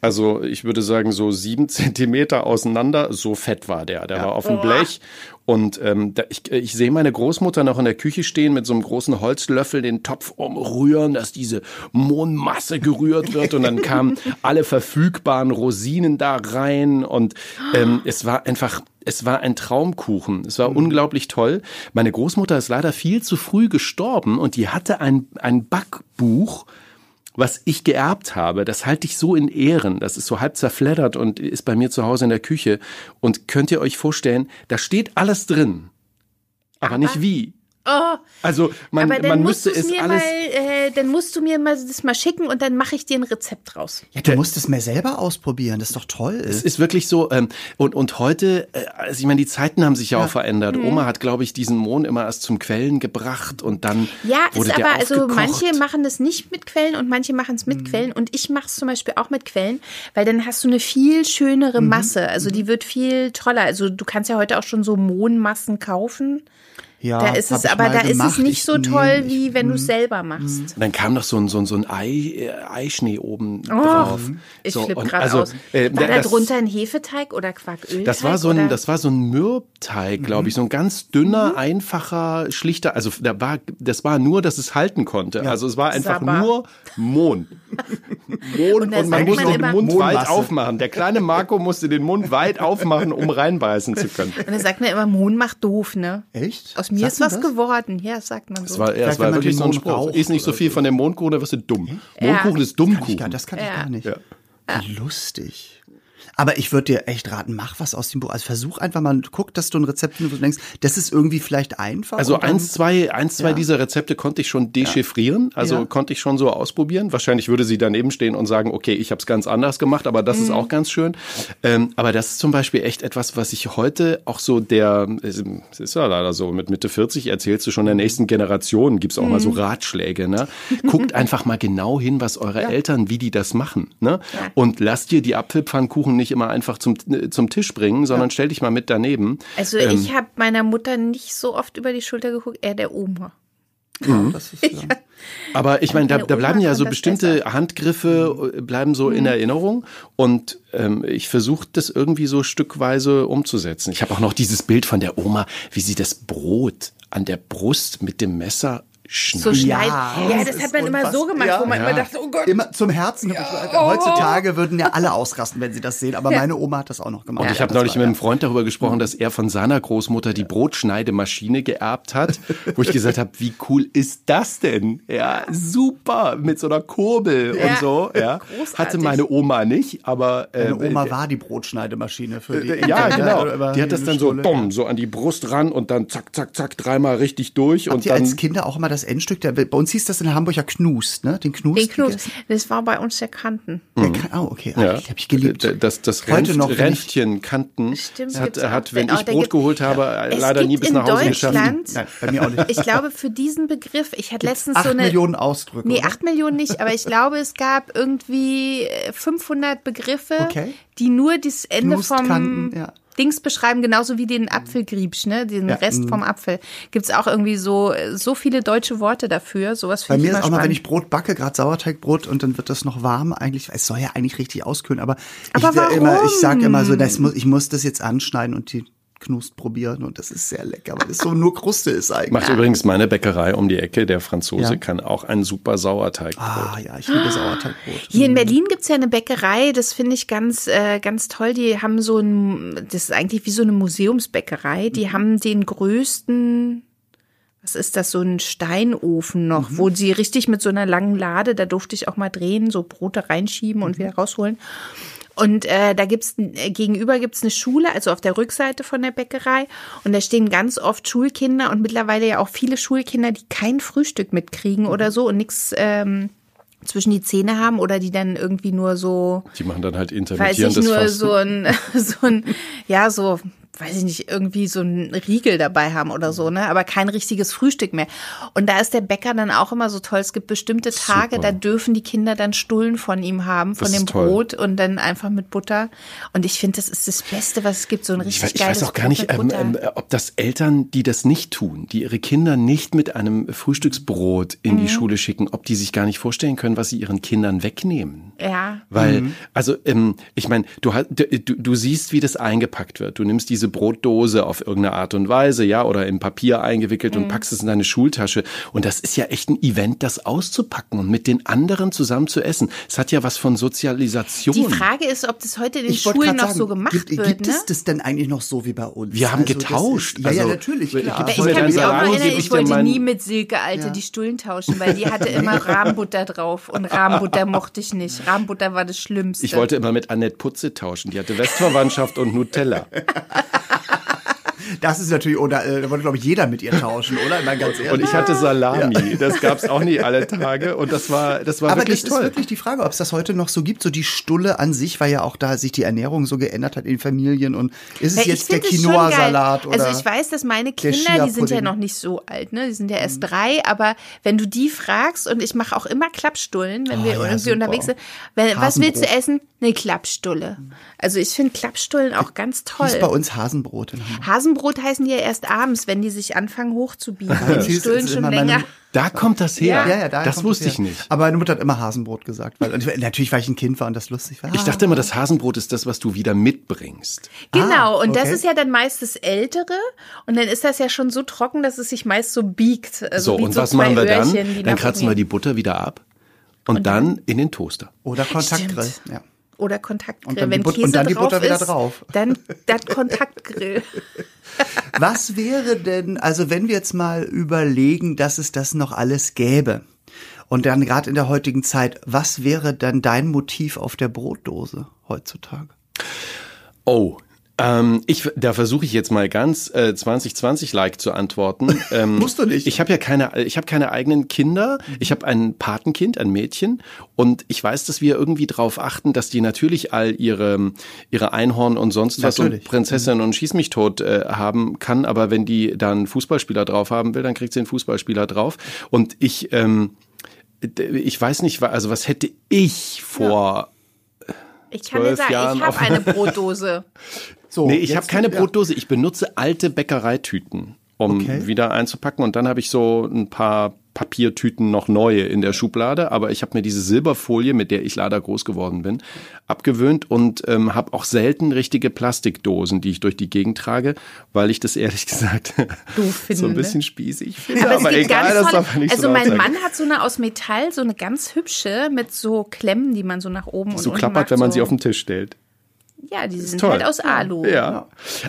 Speaker 3: also ich würde sagen so sieben Zentimeter auseinander, so fett war der, der war auf dem Blech. Und ähm, da, ich, ich sehe meine Großmutter noch in der Küche stehen mit so einem großen Holzlöffel den Topf umrühren, dass diese Mohnmasse gerührt wird. Und dann kamen alle verfügbaren Rosinen da rein. Und ähm, es war einfach es war ein Traumkuchen. Es war unglaublich toll. Meine Großmutter ist leider viel zu früh gestorben und die hatte ein, ein Backbuch, was ich geerbt habe. Das halte ich so in Ehren. Das ist so halb zerfleddert und ist bei mir zu Hause in der Küche. Und könnt ihr euch vorstellen, da steht alles drin. Aber, nicht wie.
Speaker 2: Oh,
Speaker 3: Also man,
Speaker 2: aber dann
Speaker 3: man
Speaker 2: musst
Speaker 3: müsste
Speaker 2: du es mir
Speaker 3: alles.
Speaker 2: mal, äh, dann musst du mir mal das mal schicken und dann mache ich dir ein Rezept draus.
Speaker 1: Ja, du musst es mir selber ausprobieren. Das ist doch toll.
Speaker 3: Es ist wirklich so, ähm, und, und heute, äh, also ich meine, die Zeiten haben sich ja, auch verändert.
Speaker 2: Mhm.
Speaker 3: Oma hat, glaube ich, diesen Mohn immer erst zum Quellen gebracht und dann
Speaker 2: Ja,
Speaker 3: wurde
Speaker 2: ist
Speaker 3: der
Speaker 2: aber, also manche machen das nicht mit Quellen und manche machen es
Speaker 3: Mhm.
Speaker 2: mit Quellen und ich mache es zum Beispiel auch mit Quellen, weil dann hast du eine viel schönere
Speaker 3: Mhm.
Speaker 2: Masse. Also die wird viel toller. Also du kannst ja heute auch schon so Mohnmassen kaufen.
Speaker 1: Ja,
Speaker 2: Da ist es, aber da ist es
Speaker 1: gemacht.
Speaker 2: nicht
Speaker 1: Ich-
Speaker 2: so
Speaker 1: nee,
Speaker 2: toll,
Speaker 1: ich-
Speaker 2: wie wenn du es selber machst.
Speaker 3: Und dann kam noch so ein, so ein, so ein Ei, äh, Eischnee oben drauf.
Speaker 2: Oh, Ich
Speaker 3: so,
Speaker 2: flippe
Speaker 3: und
Speaker 2: gerade
Speaker 3: also,
Speaker 2: aus.
Speaker 3: Äh,
Speaker 2: War da drunter ein Hefeteig oder Quarkölteig?
Speaker 3: Das war so
Speaker 2: oder?
Speaker 3: ein, das war so ein Mürbteig, glaube
Speaker 2: Mhm.
Speaker 3: ich, so ein ganz dünner, einfacher, schlichter. Also da war, das war nur, dass es halten konnte. Also es war einfach
Speaker 2: Sabber.
Speaker 3: nur Mohn. Mohn und,
Speaker 2: da
Speaker 3: man musste
Speaker 2: man
Speaker 3: den
Speaker 2: immer-
Speaker 3: Mund weit aufmachen. Der kleine Marco musste den Mund weit aufmachen, um reinbeißen zu können.
Speaker 2: Und dann sagt man immer, Mohn macht doof, ne?
Speaker 1: Echt?
Speaker 2: Aus mir
Speaker 1: Sagt
Speaker 2: ist was
Speaker 1: das?
Speaker 2: geworden. Ja, sagt man so.
Speaker 3: Es war, ja, es war
Speaker 1: wenn man
Speaker 3: wirklich so ein Spruch.
Speaker 1: raucht
Speaker 3: Iss nicht so viel von dem Mondkuchen, dann wirst du dumm. Mondkuchen ist
Speaker 1: Kann ich
Speaker 3: Dummkuchen.
Speaker 1: gar, das kann ich
Speaker 2: Ja.
Speaker 1: gar nicht.
Speaker 3: Ja.
Speaker 1: Wie lustig. Aber ich würde dir echt raten, mach was aus dem Buch. Also versuch einfach mal, guck, dass du ein Rezept findest, wo du denkst, das ist irgendwie vielleicht einfach.
Speaker 3: Also eins, zwei, eins, zwei
Speaker 1: Ja.
Speaker 3: dieser Rezepte konnte ich schon dechiffrieren, also
Speaker 1: Ja.
Speaker 3: konnte ich schon so ausprobieren. Wahrscheinlich würde sie daneben stehen und sagen, okay, ich habe es ganz anders gemacht, aber das
Speaker 1: Mhm.
Speaker 3: ist auch ganz schön. Ähm, aber das ist zum Beispiel echt etwas, was ich heute auch so der, es ist ja leider so, mit Mitte 40 erzählst du schon der nächsten Generation, gibt's auch mal
Speaker 1: Mhm.
Speaker 3: so Ratschläge. Ne? Guckt einfach mal genau hin, was eure Eltern, wie die das machen. Ne? Und lasst dir die Apfelpfannkuchen nicht immer einfach zum, zum Tisch bringen, sondern stell dich mal mit daneben.
Speaker 2: Also
Speaker 3: Ähm,
Speaker 2: ich habe meiner Mutter nicht so oft über die Schulter geguckt, eher der Oma.
Speaker 1: Ja, das ist, ja.
Speaker 3: Aber ich meine, da, da bleiben ja so bestimmte
Speaker 2: besser.
Speaker 3: Handgriffe, äh, bleiben so in Erinnerung. Und ähm, ich versuche das irgendwie so stückweise umzusetzen. Ich habe auch noch dieses Bild von der Oma, wie sie das Brot an der Brust mit dem Messer
Speaker 2: So
Speaker 3: schneidet.
Speaker 2: schneiden.
Speaker 1: Ja,
Speaker 2: Ja,
Speaker 1: das
Speaker 2: hat man immer so gemacht,
Speaker 1: Ja.
Speaker 2: wo man
Speaker 3: Ja.
Speaker 2: immer dachte, oh Gott.
Speaker 1: Immer zum Herzen. Heutzutage würden ja alle ausrasten, wenn sie das sehen. Aber meine Oma hat das auch noch gemacht.
Speaker 3: Und ich habe neulich
Speaker 1: war,
Speaker 3: mit einem
Speaker 1: ja.
Speaker 3: Freund darüber gesprochen, dass er von seiner Großmutter die Brotschneidemaschine geerbt hat, wo ich gesagt habe, wie cool ist das denn? Ja, super, mit so einer Kurbel
Speaker 2: Ja,
Speaker 3: und so. Ja.
Speaker 2: großartig.
Speaker 3: Hatte meine Oma nicht, aber äh,
Speaker 1: Meine Oma war die Brotschneidemaschine für die.
Speaker 3: ja,
Speaker 1: Enkel,
Speaker 3: genau. Die hat das dann so, bumm, so an die Brust ran und dann zack, zack, zack, dreimal richtig durch
Speaker 1: Habt
Speaker 3: und
Speaker 1: ihr
Speaker 3: dann.
Speaker 1: als Kinder auch immer das Endstück? Der, bei uns hieß das in Hamburg ja Knust, ne? Den Knust.
Speaker 2: Den Knus.
Speaker 1: gegessen?
Speaker 2: Das war bei uns der Kanten.
Speaker 1: Der kann, oh, okay. Ah,
Speaker 3: Ja,
Speaker 1: Ich habe ich geliebt.
Speaker 3: Das, das
Speaker 1: Heute
Speaker 3: Ränft,
Speaker 1: noch,
Speaker 3: Ränftchen Kanten
Speaker 2: Stimmt,
Speaker 3: hat, hat, wenn ich Brot
Speaker 2: gibt-
Speaker 3: geholt habe,
Speaker 2: Es
Speaker 3: leider nie
Speaker 2: gibt
Speaker 3: bis
Speaker 2: in
Speaker 3: nach Hause geschafft.
Speaker 2: Deutschland-
Speaker 1: Nein, bei mir auch nicht.
Speaker 2: Ich glaube, für diesen Begriff, ich hatte letztens
Speaker 1: Acht
Speaker 2: so eine.
Speaker 1: Millionen Ausdrücke.
Speaker 2: Nee,
Speaker 1: oder?
Speaker 2: acht Millionen nicht, aber ich glaube, es gab irgendwie äh, 500 Begriffe,
Speaker 1: Okay.
Speaker 2: die nur das Ende vom
Speaker 1: Knustkanten, ja.
Speaker 2: Dings beschreiben, genauso wie den Apfelgriebsch, ne? Den
Speaker 1: Ja,
Speaker 2: Rest
Speaker 1: mhm.
Speaker 2: vom Apfel. Gibt's auch irgendwie so, so viele deutsche Worte dafür. Sowas
Speaker 1: Bei mir ist auch mal, wenn ich Brot backe, gerade Sauerteigbrot und dann wird das noch warm, eigentlich, es soll ja eigentlich richtig auskühlen, aber,
Speaker 2: Aber
Speaker 1: ich, immer, ich sage immer so, das muss, ich muss das jetzt anschneiden und die Knust probieren und das ist sehr lecker, weil es so nur Kruste ist eigentlich.
Speaker 3: Macht übrigens meine Bäckerei um die Ecke, der Franzose,
Speaker 1: Ja.
Speaker 3: kann auch ein super Sauerteigbrot.
Speaker 1: Ah ja, ich liebe Sauerteigbrot.
Speaker 2: Hier in Berlin gibt's ja eine Bäckerei, das finde ich ganz, äh, ganz toll. Die haben so ein, das ist eigentlich wie so eine Museumsbäckerei. Die haben den größten, was ist das, so ein Steinofen noch, wo sie richtig mit so einer langen Lade, da durfte ich auch mal drehen, so Brote reinschieben und wieder rausholen. Und äh, da gibt's äh, gegenüber gibt's eine Schule, also auf der Rückseite von der Bäckerei. Und da stehen ganz oft Schulkinder und mittlerweile ja auch viele Schulkinder, die kein Frühstück mitkriegen oder so und nichts ähm, zwischen die Zähne haben oder die dann irgendwie nur so,
Speaker 3: Die machen dann halt
Speaker 2: weiß
Speaker 3: intermittierendes
Speaker 2: ich, nur
Speaker 3: Fasten.
Speaker 2: so ein, so ein, ja, so, weiß ich nicht, irgendwie so ein Riegel dabei haben oder so, ne? Aber kein richtiges Frühstück mehr. Und da ist der Bäcker dann auch immer so toll. Es gibt bestimmte Tage,
Speaker 3: Super.
Speaker 2: da dürfen die Kinder dann Stullen von ihm haben, von
Speaker 3: Das
Speaker 2: dem. Brot und dann einfach mit Butter. Und ich finde, das ist das Beste, was es gibt, so ein
Speaker 3: Ich
Speaker 2: richtig
Speaker 3: ich
Speaker 2: geiles
Speaker 3: weiß auch gar nicht, ähm, ähm, ob das Eltern, die das nicht tun, die ihre Kinder nicht mit einem Frühstücksbrot in
Speaker 2: Mhm.
Speaker 3: die Schule schicken, ob die sich gar nicht vorstellen können, was sie ihren Kindern wegnehmen.
Speaker 2: ja.
Speaker 3: Weil, also, ähm, ich meine, du, hast- du, du du siehst, wie das eingepackt wird. Du nimmst diese Brotdose auf irgendeine Art und Weise, ja, oder in Papier eingewickelt
Speaker 2: Mhm.
Speaker 3: und packst es in deine Schultasche. Und das ist ja echt ein Event, das auszupacken und mit den anderen zusammen zu essen. Es hat ja was von Sozialisation.
Speaker 2: Die Frage ist, ob das heute in den
Speaker 1: Ich
Speaker 2: Schulen noch
Speaker 1: sagen,
Speaker 2: so gemacht
Speaker 1: gibt,
Speaker 2: wird,
Speaker 1: gibt
Speaker 2: ne?
Speaker 1: es das denn eigentlich noch so wie bei uns?
Speaker 3: Wir haben
Speaker 1: Also
Speaker 3: getauscht.
Speaker 1: Ist, ja, ja,
Speaker 3: Also,
Speaker 1: natürlich,
Speaker 3: ich-
Speaker 1: klar.
Speaker 3: ich
Speaker 2: kann mich auch erinnern,
Speaker 3: ich
Speaker 2: wollte nie mit Silke, Alte,
Speaker 1: Ja.
Speaker 2: die Stullen tauschen, weil die hatte immer Rahmenbutter drauf und Rahmenbutter mochte ich nicht. Rahmenbutter war das Schlimmste.
Speaker 3: Ich wollte immer mit Annette Putze tauschen. Die hatte Westverwandtschaft und Nutella.
Speaker 1: Das ist natürlich, oder äh, da wollte, glaube ich, jeder mit ihr tauschen, oder? Mal ganz ehrlich.
Speaker 3: Und ich hatte Salami. Das gab's auch nie alle Tage. Und das war, das war
Speaker 1: Aber
Speaker 3: wirklich
Speaker 1: das
Speaker 3: toll.
Speaker 1: ist wirklich die Frage, ob es das heute noch so gibt. So die Stulle an sich, weil ja auch da sich die Ernährung so geändert hat in Familien. Und ist es
Speaker 2: Ja,
Speaker 1: jetzt der
Speaker 2: es
Speaker 1: Quinoa-Salat
Speaker 2: geil.
Speaker 1: oder?
Speaker 2: Also ich weiß, dass meine
Speaker 1: der
Speaker 2: Kinder, die sind ja noch nicht so alt, ne? Die sind ja erst drei, aber wenn du die fragst, und ich mache auch immer Klappstullen, wenn
Speaker 1: Oh,
Speaker 2: wir
Speaker 1: ja,
Speaker 2: irgendwie
Speaker 1: super.
Speaker 2: unterwegs sind, wenn, was willst du
Speaker 1: Hasenbrot.
Speaker 2: essen? Eine Klappstulle. Also ich finde Klappstullen auch ganz toll.
Speaker 1: Hieß bei uns Hasenbrot in
Speaker 2: Hasenbrot heißen die ja erst abends, wenn die sich anfangen hochzubiegen. Die
Speaker 1: ist
Speaker 2: schon
Speaker 1: immer meine-
Speaker 2: länger.
Speaker 3: Da kommt das her.
Speaker 1: Ja, ja, daher
Speaker 3: das wusste
Speaker 1: her.
Speaker 3: ich nicht.
Speaker 1: Aber meine Mutter hat immer Hasenbrot gesagt. Weil, und ich, natürlich, weil ich ein Kind war und das lustig war.
Speaker 3: Ich dachte immer, das Hasenbrot ist das, was du wieder mitbringst.
Speaker 2: Genau,
Speaker 1: Ah,
Speaker 2: und das
Speaker 1: okay.
Speaker 2: ist ja dann meist das Ältere. Und dann ist das ja schon so trocken, dass es sich meist so biegt. Also
Speaker 3: So,
Speaker 2: wie
Speaker 3: und
Speaker 2: so
Speaker 3: was
Speaker 2: zwei
Speaker 3: machen wir dann?
Speaker 2: Öhrchen,
Speaker 3: Dann
Speaker 2: nach
Speaker 3: kratzen wir die Butter wieder ab und, dann in den Toaster.
Speaker 1: Oder Kontaktgrill. Ja.
Speaker 2: Oder Kontaktgrill.
Speaker 1: Und dann die
Speaker 2: Wenn
Speaker 1: But-
Speaker 2: Käse
Speaker 1: und dann die
Speaker 2: drauf
Speaker 1: Butter wieder
Speaker 2: ist,
Speaker 1: drauf.
Speaker 2: Dann das Kontaktgrill.
Speaker 1: Was wäre denn, also wenn wir jetzt mal überlegen, dass es das noch alles gäbe und dann gerade in der heutigen Zeit, was wäre dann dein Motiv auf der Brotdose heutzutage?
Speaker 3: Oh. Ähm, ich, da versuche ich jetzt mal ganz äh, 2020-like zu antworten. Ähm,
Speaker 1: Musst du nicht.
Speaker 3: Ich habe ja keine, ich habe keine eigenen Kinder. Ich habe ein Patenkind, ein Mädchen, und ich weiß, dass wir irgendwie darauf achten, dass die natürlich all ihre ihre Einhorn und sonst was
Speaker 1: Natürlich.
Speaker 3: und Prinzessin und Schieß mich tot äh, haben kann. Aber wenn die dann Fußballspieler drauf haben will, dann kriegt sie einen Fußballspieler drauf. Und ich ähm, ich weiß nicht, also was hätte ich vor
Speaker 2: Ich kann dir
Speaker 3: Zwölf
Speaker 2: sagen,
Speaker 3: Jahren
Speaker 2: ich habe
Speaker 3: auf-
Speaker 2: eine Brotdose.
Speaker 1: So,
Speaker 3: Nee, ich habe keine
Speaker 1: ja.
Speaker 3: Brotdose. Ich benutze alte Bäckereitüten, um
Speaker 1: Okay.
Speaker 3: wieder einzupacken. Und dann habe ich so ein paar Papiertüten noch neue in der Schublade, aber ich habe mir diese Silberfolie, mit der ich leider groß geworden bin, abgewöhnt und ähm, habe auch selten richtige Plastikdosen, die ich durch die Gegend trage, weil ich das ehrlich gesagt so ein bisschen spießig finde.
Speaker 2: Aber, aber egal, das tolle, nicht Also so mein Mann hat so eine aus Metall, so eine ganz hübsche mit so Klemmen, die man so nach oben die und
Speaker 3: so klappert, wenn man so sie auf den Tisch stellt.
Speaker 2: Ja, die sind toll. halt aus Alu.
Speaker 3: Ja.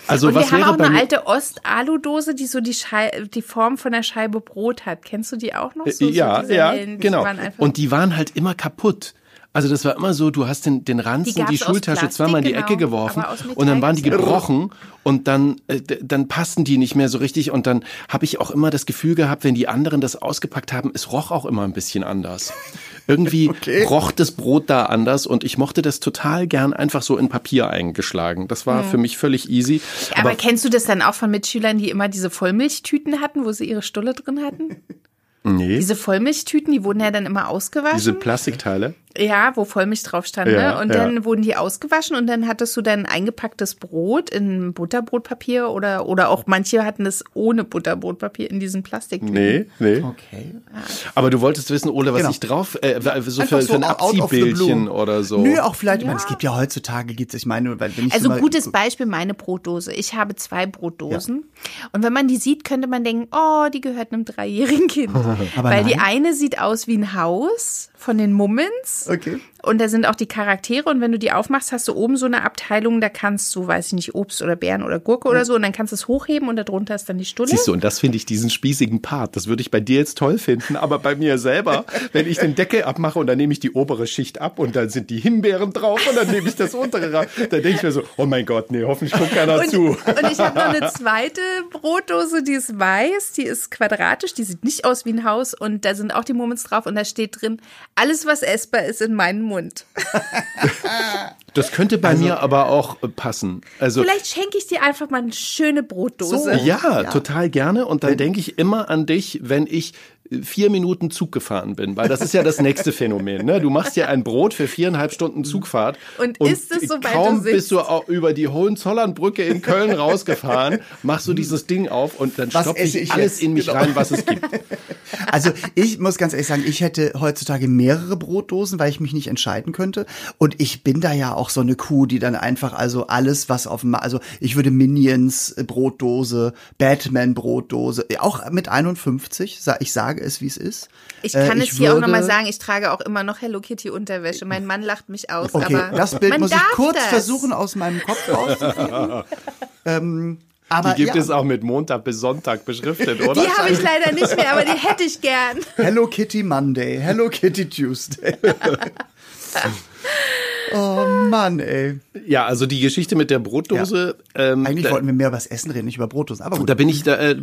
Speaker 3: Also
Speaker 2: und
Speaker 3: was
Speaker 2: wir haben auch eine alte Ost-Alu-Dose, die so die, Schei die Form von einer Scheibe Brot hat. Kennst du die auch noch? So,
Speaker 3: ja,
Speaker 2: so
Speaker 3: ja, hellen, genau. Und die waren halt immer kaputt. Also das war immer so, du hast den, den Ranzen, die, die Schultasche zweimal in die genau, Ecke geworfen und dann waren die gebrochen und dann, äh, dann passten die nicht mehr so richtig und dann habe ich auch immer das Gefühl gehabt, wenn die anderen das ausgepackt haben, es roch auch immer ein bisschen anders. Irgendwie okay. roch das Brot da anders und ich mochte das total gern einfach so in Papier eingeschlagen. Das war hm. für mich völlig easy.
Speaker 2: Aber, aber kennst du das dann auch von Mitschülern, die immer diese Vollmilchtüten hatten, wo sie ihre Stulle drin hatten?
Speaker 3: Nee.
Speaker 2: Diese Vollmilchtüten, die wurden ja dann immer ausgewaschen.
Speaker 3: Diese Plastikteile?
Speaker 2: Ja, wo Vollmilch drauf stand. Ja, ne? Und ja. dann wurden die ausgewaschen und dann hattest du dann eingepacktes Brot in Butterbrotpapier oder, oder auch manche hatten es ohne Butterbrotpapier in diesen Plastiktüten.
Speaker 3: Nee, nee.
Speaker 1: Okay.
Speaker 3: Ja. Aber du wolltest wissen, Ole, was genau. ich drauf, äh, so für, so für ein Abziehbildchen oder so.
Speaker 1: Nö, auch vielleicht, ich meine, es gibt ja heutzutage, gibt's, ich meine, weil wenn ich
Speaker 2: Also gutes Beispiel, meine Brotdose. Ich habe zwei Brotdosen. Und wenn man die sieht, könnte man denken, oh, die gehört einem dreijährigen Kind. weil nein. die eine sieht aus wie ein Haus von den Mummens.
Speaker 1: Okay.
Speaker 2: Und da sind auch die Charaktere und wenn du die aufmachst, hast du oben so eine Abteilung, da kannst du, weiß ich nicht, Obst oder Beeren oder Gurke oder so und dann kannst du es hochheben und darunter ist dann die Stulle.
Speaker 3: Siehst du, und das finde ich diesen spießigen Part, das würde ich bei dir jetzt toll finden, aber bei mir selber, wenn ich den Deckel abmache und dann nehme ich die obere Schicht ab und dann sind die Himbeeren drauf und dann nehme ich das untere rein, dann denke ich mir so, oh mein Gott, nee, hoffentlich guckt keiner
Speaker 2: und,
Speaker 3: zu.
Speaker 2: Und ich habe noch eine zweite Brotdose, die ist weiß, die ist quadratisch, die sieht nicht aus wie ein Haus und da sind auch die Moments drauf und da steht drin, alles was essbar ist in meinem Mund.
Speaker 3: Das könnte bei also, mir aber auch passen. Also
Speaker 2: vielleicht schenke ich dir einfach mal eine schöne Brotdose. So,
Speaker 3: ja, ja, total gerne. Und dann denke ich immer an dich, wenn ich vier Minuten Zug gefahren bin, weil das ist ja das nächste Phänomen. Ne? Du machst ja ein Brot für viereinhalb Stunden Zugfahrt
Speaker 2: und, und ist es so
Speaker 3: kaum du bist du auch über die Hohenzollernbrücke in Köln rausgefahren, machst du dieses Ding auf und dann stopfe ich, ich alles jetzt? in mich genau. rein, was es gibt.
Speaker 1: Also ich muss ganz ehrlich sagen, ich hätte heutzutage mehrere Brotdosen, weil ich mich nicht entscheiden könnte. Und ich bin da ja auch so eine Kuh, die dann einfach also alles, was auf dem, also ich würde Minions Brotdose, Batman Brotdose, auch mit 51, ich sage sage es, wie es ist.
Speaker 2: Ich kann äh, ich es hier auch nochmal sagen, ich trage auch immer noch Hello Kitty Unterwäsche. Mein Mann lacht mich aus.
Speaker 1: Okay,
Speaker 2: aber
Speaker 1: das Bild muss ich kurz das. versuchen, aus meinem Kopf rauszukriegen. ähm,
Speaker 3: aber, die gibt ja. es auch mit Montag bis Sonntag beschriftet, oder?
Speaker 2: Die habe ich leider nicht mehr, aber die hätte ich gern.
Speaker 1: Hello Kitty Monday, Hello Kitty Tuesday. Oh Mann, ey.
Speaker 3: Ja, also die Geschichte mit der Brotdose.
Speaker 1: Ja. Ähm, Eigentlich da, wollten wir mehr über das Essen reden, nicht über Brotdosen. Aber gut.
Speaker 3: Da bin ich da äh,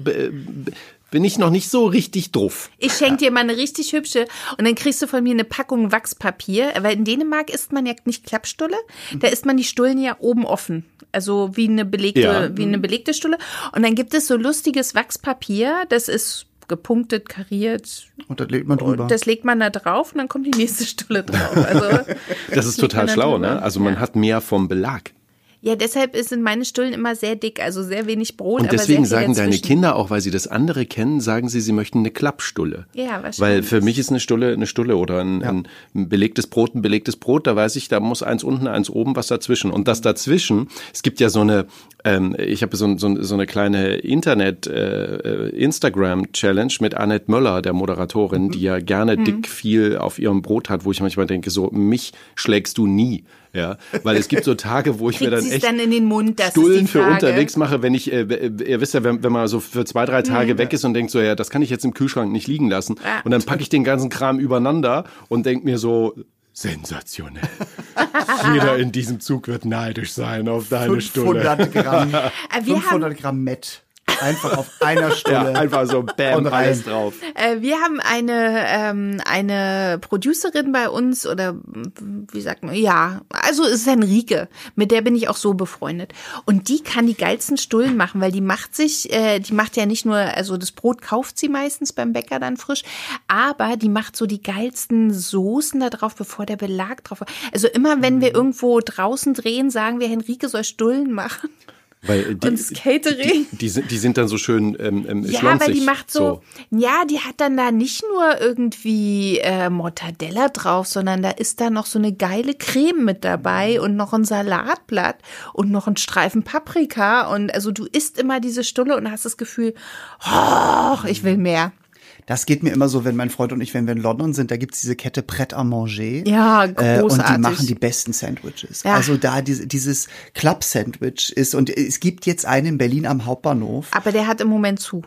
Speaker 3: bin ich noch nicht so richtig drauf.
Speaker 2: Ich schenke dir mal eine richtig hübsche und dann kriegst du von mir eine Packung Wachspapier, weil in Dänemark isst man ja nicht Klappstulle, da isst man die Stullen ja oben offen, also wie eine belegte ja. wie eine belegte Stulle und dann gibt es so lustiges Wachspapier, das ist gepunktet, kariert.
Speaker 1: Und das legt man drüber.
Speaker 2: Und das legt man da drauf und dann kommt die nächste Stulle drauf. Also,
Speaker 3: das ist total schlau, ne? Also man ja. hat mehr vom Belag.
Speaker 2: Ja, deshalb sind meine Stullen immer sehr dick, also sehr wenig Brot.
Speaker 3: Und deswegen sagen deine Kinder auch, weil sie das andere kennen, sagen sie, sie möchten eine Klappstulle.
Speaker 2: Ja, wahrscheinlich.
Speaker 3: Weil für mich ist eine Stulle eine Stulle oder ein, ja. ein belegtes Brot ein belegtes Brot. Da weiß ich, da muss eins unten, eins oben, was dazwischen. Und das dazwischen, es gibt ja so eine, ähm, ich habe so, so, so eine kleine Internet äh, Instagram Challenge mit Annette Möller, der Moderatorin, mhm. die ja gerne mhm. dick viel auf ihrem Brot hat, wo ich manchmal denke, so mich schlägst du nie. Ja, weil es gibt so Tage, wo ich mir dann echt
Speaker 2: dann in den Mund,
Speaker 3: Stullen für unterwegs mache, wenn ich, äh, ihr wisst ja, wenn, wenn man so für zwei, drei Tage mhm. weg ist und denkt so, ja, das kann ich jetzt im Kühlschrank nicht liegen lassen. Ja. Und dann packe ich den ganzen Kram übereinander und denke mir so, sensationell. Jeder in diesem Zug wird neidisch sein auf deine
Speaker 1: 500
Speaker 3: Stulle.
Speaker 1: Gramm, 500 Gramm Met. Einfach auf einer Stelle.
Speaker 3: Ja, einfach so bam, alles drauf.
Speaker 2: Äh, wir haben eine, ähm, eine Producerin bei uns oder wie sagt man, ja, also es ist Henrike, mit der bin ich auch so befreundet. Und die kann die geilsten Stullen machen, weil die macht sich, äh, die macht ja nicht nur, also das Brot kauft sie meistens beim Bäcker dann frisch, aber die macht so die geilsten Soßen da drauf, bevor der Belag drauf war. Also immer wenn wir mhm. irgendwo draußen drehen, sagen wir, Henrike soll Stullen machen.
Speaker 3: Weil die,
Speaker 2: und das Catering.
Speaker 3: Die, die, sind, die sind dann so schön ähm, ähm,
Speaker 2: Ja,
Speaker 3: schlonzig,
Speaker 2: weil die macht so, ja, die hat dann da nicht nur irgendwie äh, Mortadella drauf, sondern da ist da noch so eine geile Creme mit dabei und noch ein Salatblatt und noch ein Streifen Paprika und also du isst immer diese Stulle und hast das Gefühl, oh, ich will mehr.
Speaker 1: Das geht mir immer so, wenn mein Freund und ich, wenn wir in London sind, da gibt's diese Kette Pret à Manger.
Speaker 2: Ja,
Speaker 1: Äh, und die
Speaker 2: großartig.
Speaker 1: machen die besten Sandwiches.
Speaker 2: Ja.
Speaker 1: Also da diese, dieses Club-Sandwich ist, und es gibt jetzt einen in Berlin am Hauptbahnhof.
Speaker 2: Aber der hat im Moment zu.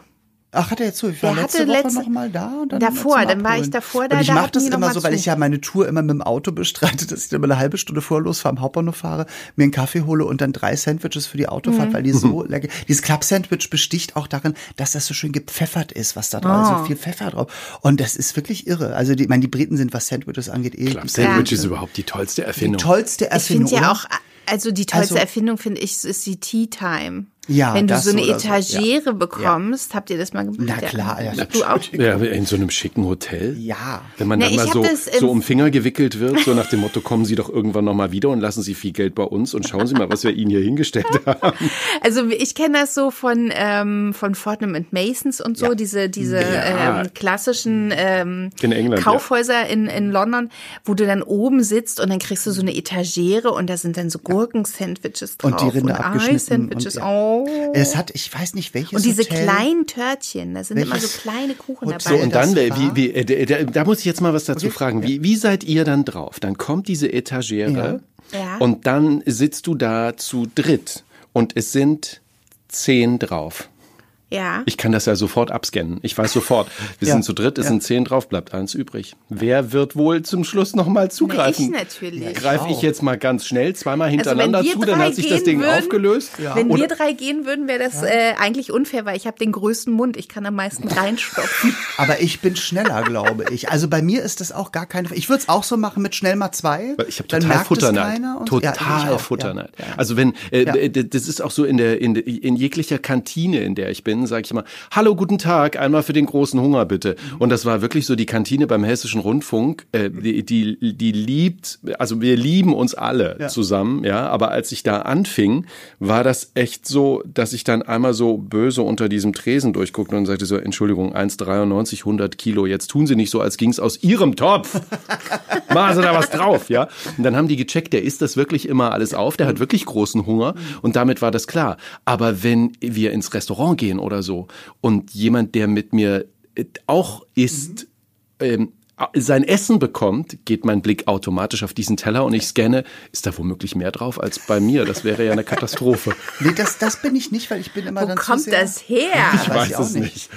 Speaker 1: Ach, hat er jetzt so? Ich war
Speaker 2: Der
Speaker 1: letzte
Speaker 2: hatte
Speaker 1: Woche
Speaker 2: letzte-
Speaker 1: noch mal da. Und dann
Speaker 2: Davor, dann war ich davor da,
Speaker 1: Und ich
Speaker 2: da
Speaker 1: mache das
Speaker 2: die
Speaker 1: immer
Speaker 2: mal
Speaker 1: so, weil
Speaker 2: zu.
Speaker 1: ich ja meine Tour immer mit dem Auto bestreite, dass ich dann immer eine halbe Stunde vorher losfahre, am Hauptbahnhof fahre, mir einen Kaffee hole und dann drei Sandwiches für die Autofahrt,
Speaker 2: Mhm.
Speaker 1: weil die so lecker. Dieses Club-Sandwich besticht auch darin, dass das so schön gepfeffert ist, was da drauf ist.
Speaker 2: Oh.
Speaker 1: So viel Pfeffer drauf. Und das ist wirklich irre. Also die, ich meine, die Briten sind, was Sandwiches angeht, eh.
Speaker 3: Club Sandwich
Speaker 2: Ja.
Speaker 3: ist überhaupt die tollste
Speaker 1: die
Speaker 3: Erfindung.
Speaker 1: tollste
Speaker 2: Ich
Speaker 1: Erfindung.
Speaker 2: finde ja auch, also die tollste
Speaker 1: Also-
Speaker 2: Erfindung finde ich, ist die Tea Time.
Speaker 1: Ja,
Speaker 2: Wenn du so eine
Speaker 1: oder so,
Speaker 2: Etagere bekommst, habt ihr das mal gemacht?
Speaker 1: Na klar, ja.
Speaker 2: Du auch?
Speaker 3: Ja, in so einem schicken Hotel.
Speaker 1: Ja.
Speaker 3: Wenn man
Speaker 2: Na,
Speaker 3: dann mal so, so um Finger gewickelt wird, so nach dem Motto, kommen Sie doch irgendwann nochmal wieder und lassen Sie viel Geld bei uns und schauen Sie mal, was wir Ihnen hier hingestellt haben.
Speaker 2: Also ich kenne das so von ähm, von Fortnum and Masons und so
Speaker 1: Ja.
Speaker 2: diese diese
Speaker 3: Ja.
Speaker 2: ähm, klassischen ähm,
Speaker 3: In England,
Speaker 2: Kaufhäuser in, in London, wo du dann oben sitzt und dann kriegst du so eine Etagere und da sind dann so Gurken-Sandwiches drauf
Speaker 1: Und die Rinde
Speaker 2: und
Speaker 1: abgeschnitten.
Speaker 2: Ei-Sandwiches.
Speaker 1: und, ja.
Speaker 2: Oh.
Speaker 1: Es hat, ich weiß nicht, welches
Speaker 2: Und diese
Speaker 1: Hotel.
Speaker 2: kleinen Törtchen, da sind immer so kleine Kuchen
Speaker 1: Hotel
Speaker 3: So,
Speaker 2: dabei.
Speaker 3: und
Speaker 1: das
Speaker 3: dann, wie, wie, äh, da, da muss ich jetzt mal was dazu fragen. Wie, wie seid ihr dann drauf? Dann kommt diese Etagere
Speaker 2: Ja. Ja.
Speaker 3: und dann sitzt du da zu dritt und es sind zehn drauf.
Speaker 2: Ja.
Speaker 3: Ich kann das ja sofort abscannen. Ich weiß sofort, wir
Speaker 1: Ja.
Speaker 3: sind zu dritt, es
Speaker 1: Ja.
Speaker 3: sind zehn drauf, bleibt eins übrig. Wer wird wohl zum Schluss nochmal zugreifen?
Speaker 2: Na, ich natürlich.
Speaker 3: Greife ich jetzt mal ganz schnell zweimal hintereinander
Speaker 2: Also wenn wir
Speaker 3: zu, dann hat sich das Ding
Speaker 2: würden-
Speaker 3: aufgelöst.
Speaker 2: Wenn
Speaker 3: Oder-
Speaker 2: wir drei gehen würden, wäre das äh, eigentlich unfair, weil ich habe den größten Mund. Ich kann am meisten reinstopfen.
Speaker 1: Aber ich bin schneller, glaube ich. Also bei mir ist das auch gar keine. Ich würde es auch so machen mit schnell mal zwei.
Speaker 3: Ich habe
Speaker 1: Dann
Speaker 3: total
Speaker 1: merkt es
Speaker 3: Futterneid.
Speaker 1: Ja,
Speaker 3: Total Futterneid.
Speaker 1: Ja, ja.
Speaker 3: Also wenn äh,
Speaker 1: Ja.
Speaker 3: das ist auch so in der in, in jeglicher Kantine, in der ich bin, sage ich immer: Hallo, guten Tag, einmal für den großen Hunger bitte. Und das war wirklich so die Kantine beim Hessischen Rundfunk. Äh, die, die die liebt, also wir lieben uns alle
Speaker 1: Ja.
Speaker 3: zusammen, ja. Aber als ich da anfing, war das echt so, dass ich dann einmal so böse unter diesem Tresen durchguckte und sagte so: Entschuldigung, 1,93, 100 Kilo. Jetzt tun Sie nicht so, als ging's aus Ihrem Topf. Machen Sie da was drauf, ja? Und dann haben die gecheckt, der isst das wirklich immer alles auf, der hat wirklich großen Hunger und damit war das klar. Aber wenn wir ins Restaurant gehen oder so und jemand, der mit mir äh, auch isst, ähm, sein Essen bekommt, geht mein Blick automatisch auf diesen Teller und ich scanne, ist da womöglich mehr drauf als bei mir? Das wäre ja eine Katastrophe.
Speaker 1: Nee, das, das bin ich nicht, weil ich bin immer
Speaker 2: Wo
Speaker 1: dann zu
Speaker 2: kommt
Speaker 1: sehr,
Speaker 2: das her?
Speaker 1: Ich weiß
Speaker 3: weiß
Speaker 1: ich
Speaker 3: es
Speaker 1: nicht.
Speaker 3: nicht.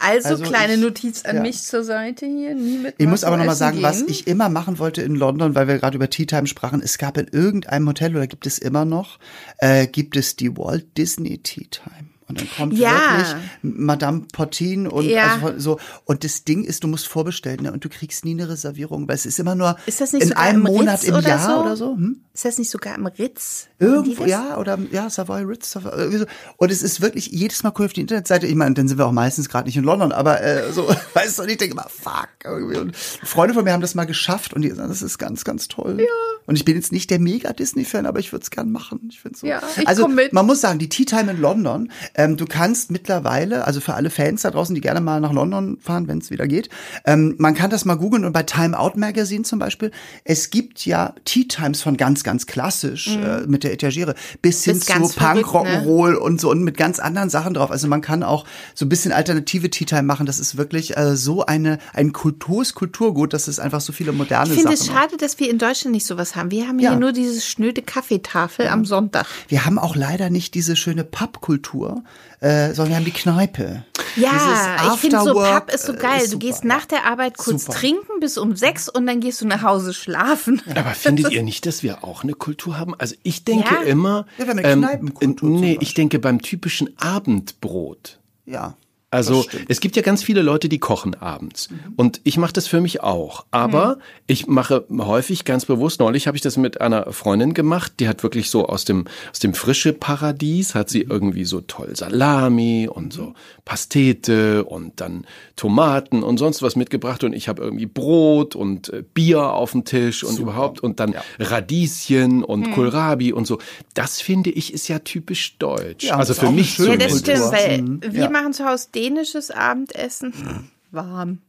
Speaker 2: Also,
Speaker 1: Also
Speaker 2: kleine
Speaker 1: ich-
Speaker 2: Notiz an
Speaker 1: ja.
Speaker 2: mich zur Seite hier. Nie mit
Speaker 1: Ich muss aber
Speaker 2: Marco
Speaker 1: noch mal
Speaker 2: essen
Speaker 1: sagen, was
Speaker 2: gehen.
Speaker 1: ich immer machen wollte in London, weil wir gerade über Tea Time sprachen. Es gab in irgendeinem Hotel oder gibt es immer noch, äh, gibt es die Walt Disney Tea Time. Und dann kommt
Speaker 2: Ja.
Speaker 1: wirklich Madame Potin und
Speaker 2: Ja.
Speaker 1: also so. Und das Ding ist, du musst vorbestellen ne? und du kriegst nie eine Reservierung, weil es ist immer nur
Speaker 2: Ist das nicht
Speaker 1: in einem Monat
Speaker 2: Ritz
Speaker 1: im
Speaker 2: oder
Speaker 1: Jahr
Speaker 2: so?
Speaker 1: oder so. Hm?
Speaker 2: Ist das nicht sogar im Ritz?
Speaker 1: Irgendwo, ja, oder ja, Savoy Ritz. Savoy, so. Und es ist wirklich, jedes Mal gucke ich auf die Internetseite, ich meine, dann sind wir auch meistens gerade nicht in London, aber äh, so, weißt du, und ich denke immer, fuck. Irgendwie. Und Freunde von mir haben das mal geschafft und die sagen, das ist ganz, ganz toll. Ja. Und ich bin jetzt nicht der mega Disney-Fan, aber ich würde es gern machen. Ich finde so.
Speaker 2: Ja, ich
Speaker 1: also man muss sagen, die Tea Time in London, ähm, du kannst mittlerweile, also für alle Fans da draußen, die gerne mal nach London fahren, wenn es wieder geht, ähm, man kann das mal googeln und bei Time Out Magazine zum Beispiel, es gibt ja Tea Times von ganz, ganz klassisch äh, mit der Etagere bis hin zu
Speaker 2: Mhm.
Speaker 1: Punk,
Speaker 2: verrückt, ne?
Speaker 1: Rock'n'Roll und so und mit ganz anderen Sachen drauf. Also man kann auch so ein bisschen alternative Tea Time machen. Das ist wirklich äh, so eine ein Kulturs Kulturgut, dass es einfach so viele moderne
Speaker 2: Ich finde
Speaker 1: Sachen
Speaker 2: es
Speaker 1: macht.
Speaker 2: schade, dass wir in Deutschland nicht sowas haben. Wir haben
Speaker 1: Ja.
Speaker 2: hier nur diese schnöde Kaffeetafel am Sonntag.
Speaker 1: Wir haben auch leider nicht diese schöne Pub-Kultur, äh, sondern wir haben die Kneipe.
Speaker 2: Ja, ich finde so Pub ist so
Speaker 1: äh,
Speaker 2: geil.
Speaker 1: ist
Speaker 2: du gehst nach der Arbeit kurz
Speaker 1: Super.
Speaker 2: trinken bis um sechs und dann gehst du nach Hause schlafen.
Speaker 3: Aber findet ihr nicht, dass wir auch eine Kultur haben? Also ich denke
Speaker 2: Ja.
Speaker 3: immer,
Speaker 1: Ja, wir haben eine
Speaker 3: ähm, nee, ich denke beim typischen Abendbrot.
Speaker 1: Ja.
Speaker 3: Also es gibt ja ganz viele Leute, die kochen abends. Und ich mache das für mich auch. Aber
Speaker 2: Mhm.
Speaker 3: ich mache häufig ganz bewusst, neulich habe ich das mit einer Freundin gemacht, die hat wirklich so aus dem, aus dem frische Paradies, hat sie irgendwie so toll Salami und so Pastete und dann Tomaten und sonst was mitgebracht. Und ich habe irgendwie Brot und äh, Bier auf dem Tisch und überhaupt und dann Radieschen und
Speaker 2: Mhm.
Speaker 3: Kohlrabi und so. Das finde ich ist ja typisch deutsch.
Speaker 1: Ja,
Speaker 3: also für mich
Speaker 1: schöne
Speaker 2: Ja, das stimmt, weil
Speaker 1: Mhm.
Speaker 2: wir
Speaker 1: Ja.
Speaker 2: machen zu Hause dänisches Abendessen. Warm.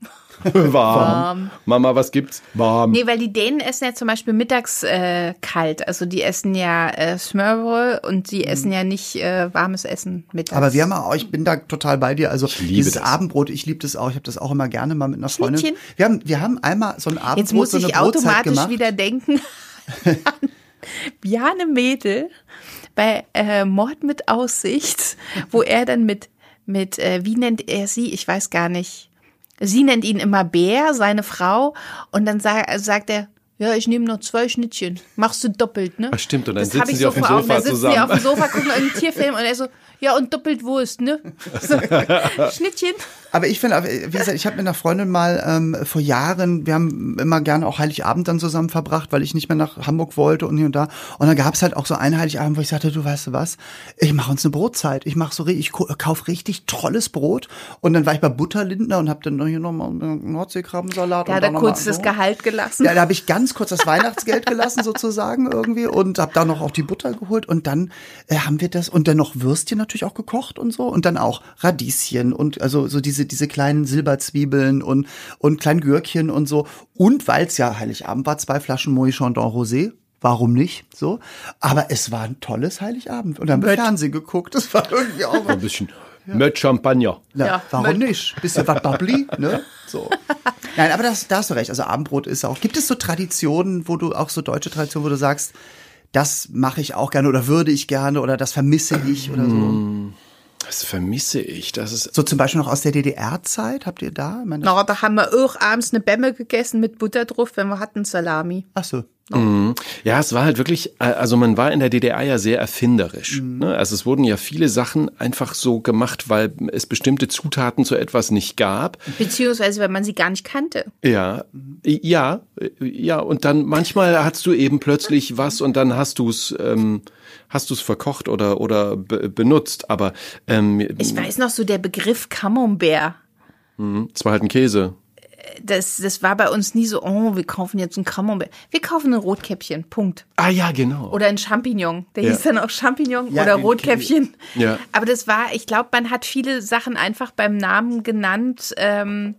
Speaker 3: Warm. Mama, was gibt's? Warm.
Speaker 2: Nee, weil die Dänen essen ja zum Beispiel mittags äh, kalt. Also die essen ja äh, Smørbrød und die essen ja nicht äh, warmes Essen mittags.
Speaker 1: Aber wir haben auch, ich bin da total bei dir. Also
Speaker 3: liebe
Speaker 1: dieses
Speaker 3: das.
Speaker 1: Abendbrot, ich liebe das auch. Ich habe das auch immer gerne mal mit einer Freundin.
Speaker 2: Schnittchen?
Speaker 1: Wir haben, wir haben einmal so ein Abendbrot,
Speaker 2: Jetzt muss
Speaker 1: so eine
Speaker 2: ich
Speaker 1: Brotzeit
Speaker 2: automatisch
Speaker 1: gemacht.
Speaker 2: wieder denken an Bjarne Mädel bei äh, Mord mit Aussicht, wo er dann mit, mit äh, wie nennt er sie? Ich weiß gar nicht. Sie nennt ihn immer Bär, seine Frau. Und dann sag, sagt er, ja, ich nehme nur zwei Schnittchen. Machst du doppelt, ne?
Speaker 3: Ach, stimmt, und dann
Speaker 2: Das
Speaker 3: sitzen
Speaker 2: hab ich
Speaker 3: sie
Speaker 2: so
Speaker 3: auf dem
Speaker 2: vor Augen.
Speaker 3: Sofa
Speaker 2: Da sitzen
Speaker 3: zusammen.
Speaker 2: sie auf dem Sofa, gucken einen Tierfilm und er so, ja, und doppelt Wurst, ne? So, Schnittchen.
Speaker 1: Aber ich finde, wie gesagt, ich habe mit einer Freundin mal ähm, vor Jahren, wir haben immer gerne auch Heiligabend dann zusammen verbracht, weil ich nicht mehr nach Hamburg wollte und hier und da. Und dann gab es halt auch so einen Heiligabend, wo ich sagte, du weißt du was, ich mache uns eine Brotzeit. Ich mache so, ich kaufe richtig tolles Brot. Und dann war ich bei Butterlindner und habe dann noch hier nochmal Nordseekrabbensalat.
Speaker 2: Da
Speaker 1: und
Speaker 2: hat er
Speaker 1: mal
Speaker 2: kurz das
Speaker 1: so.
Speaker 2: Gehalt gelassen.
Speaker 1: Ja, da habe ich ganz kurz das Weihnachtsgeld gelassen sozusagen irgendwie und habe da noch auch die Butter geholt und dann äh, haben wir das und dann noch Würstchen natürlich auch gekocht und so und dann auch Radieschen und also so diese diese kleinen Silberzwiebeln und und kleinen Gürkchen und so und weil es ja Heiligabend war, zwei Flaschen Moët Chandon Rosé. Warum nicht? So. Aber es war ein tolles Heiligabend. Und dann haben wir. Fernsehen geguckt. Das war irgendwie auch
Speaker 3: Ein bisschen mit Champagner.
Speaker 1: ja,
Speaker 2: Ja,
Speaker 1: warum
Speaker 2: Mött.
Speaker 1: nicht? Bisschen was bubbly, ne? So. Nein, aber das, da hast du recht. Also Abendbrot ist auch. Gibt es so Traditionen, wo du auch so deutsche Traditionen, wo du sagst, das mache ich auch gerne oder würde ich gerne oder das vermisse ich oder so?
Speaker 3: Das vermisse ich. Das ist
Speaker 1: So zum Beispiel noch aus der DDR-Zeit. Habt ihr da? Meine,
Speaker 2: Na, da haben wir auch abends eine Bämme gegessen mit Butter drauf, wenn wir hatten Salami.
Speaker 1: ach so.
Speaker 3: Ja, es war halt wirklich, äh, also man war in der DDR ja sehr erfinderisch. Ne? Also es wurden ja viele Sachen einfach so gemacht, weil es bestimmte Zutaten zu etwas nicht gab.
Speaker 2: Beziehungsweise, wenn man sie gar nicht kannte.
Speaker 3: Ja, ja, äh, ja. Und dann manchmal hast du eben plötzlich was und dann hast du es, ähm, hast du es verkocht oder oder be benutzt. Aber ähm,
Speaker 2: Ich weiß noch so der Begriff Camembert.
Speaker 3: es war halt ein Käse.
Speaker 2: Das, das war bei uns nie so, oh, wir kaufen jetzt ein Camembert. Wir kaufen ein Rotkäppchen, Punkt.
Speaker 3: Ah ja, genau.
Speaker 2: Oder ein Champignon. Der
Speaker 3: Ja.
Speaker 2: hieß dann auch Champignon
Speaker 1: Ja,
Speaker 2: oder Rotkäppchen.
Speaker 3: Ja.
Speaker 2: Aber das war, ich glaube, man hat viele Sachen einfach beim Namen genannt. Ähm,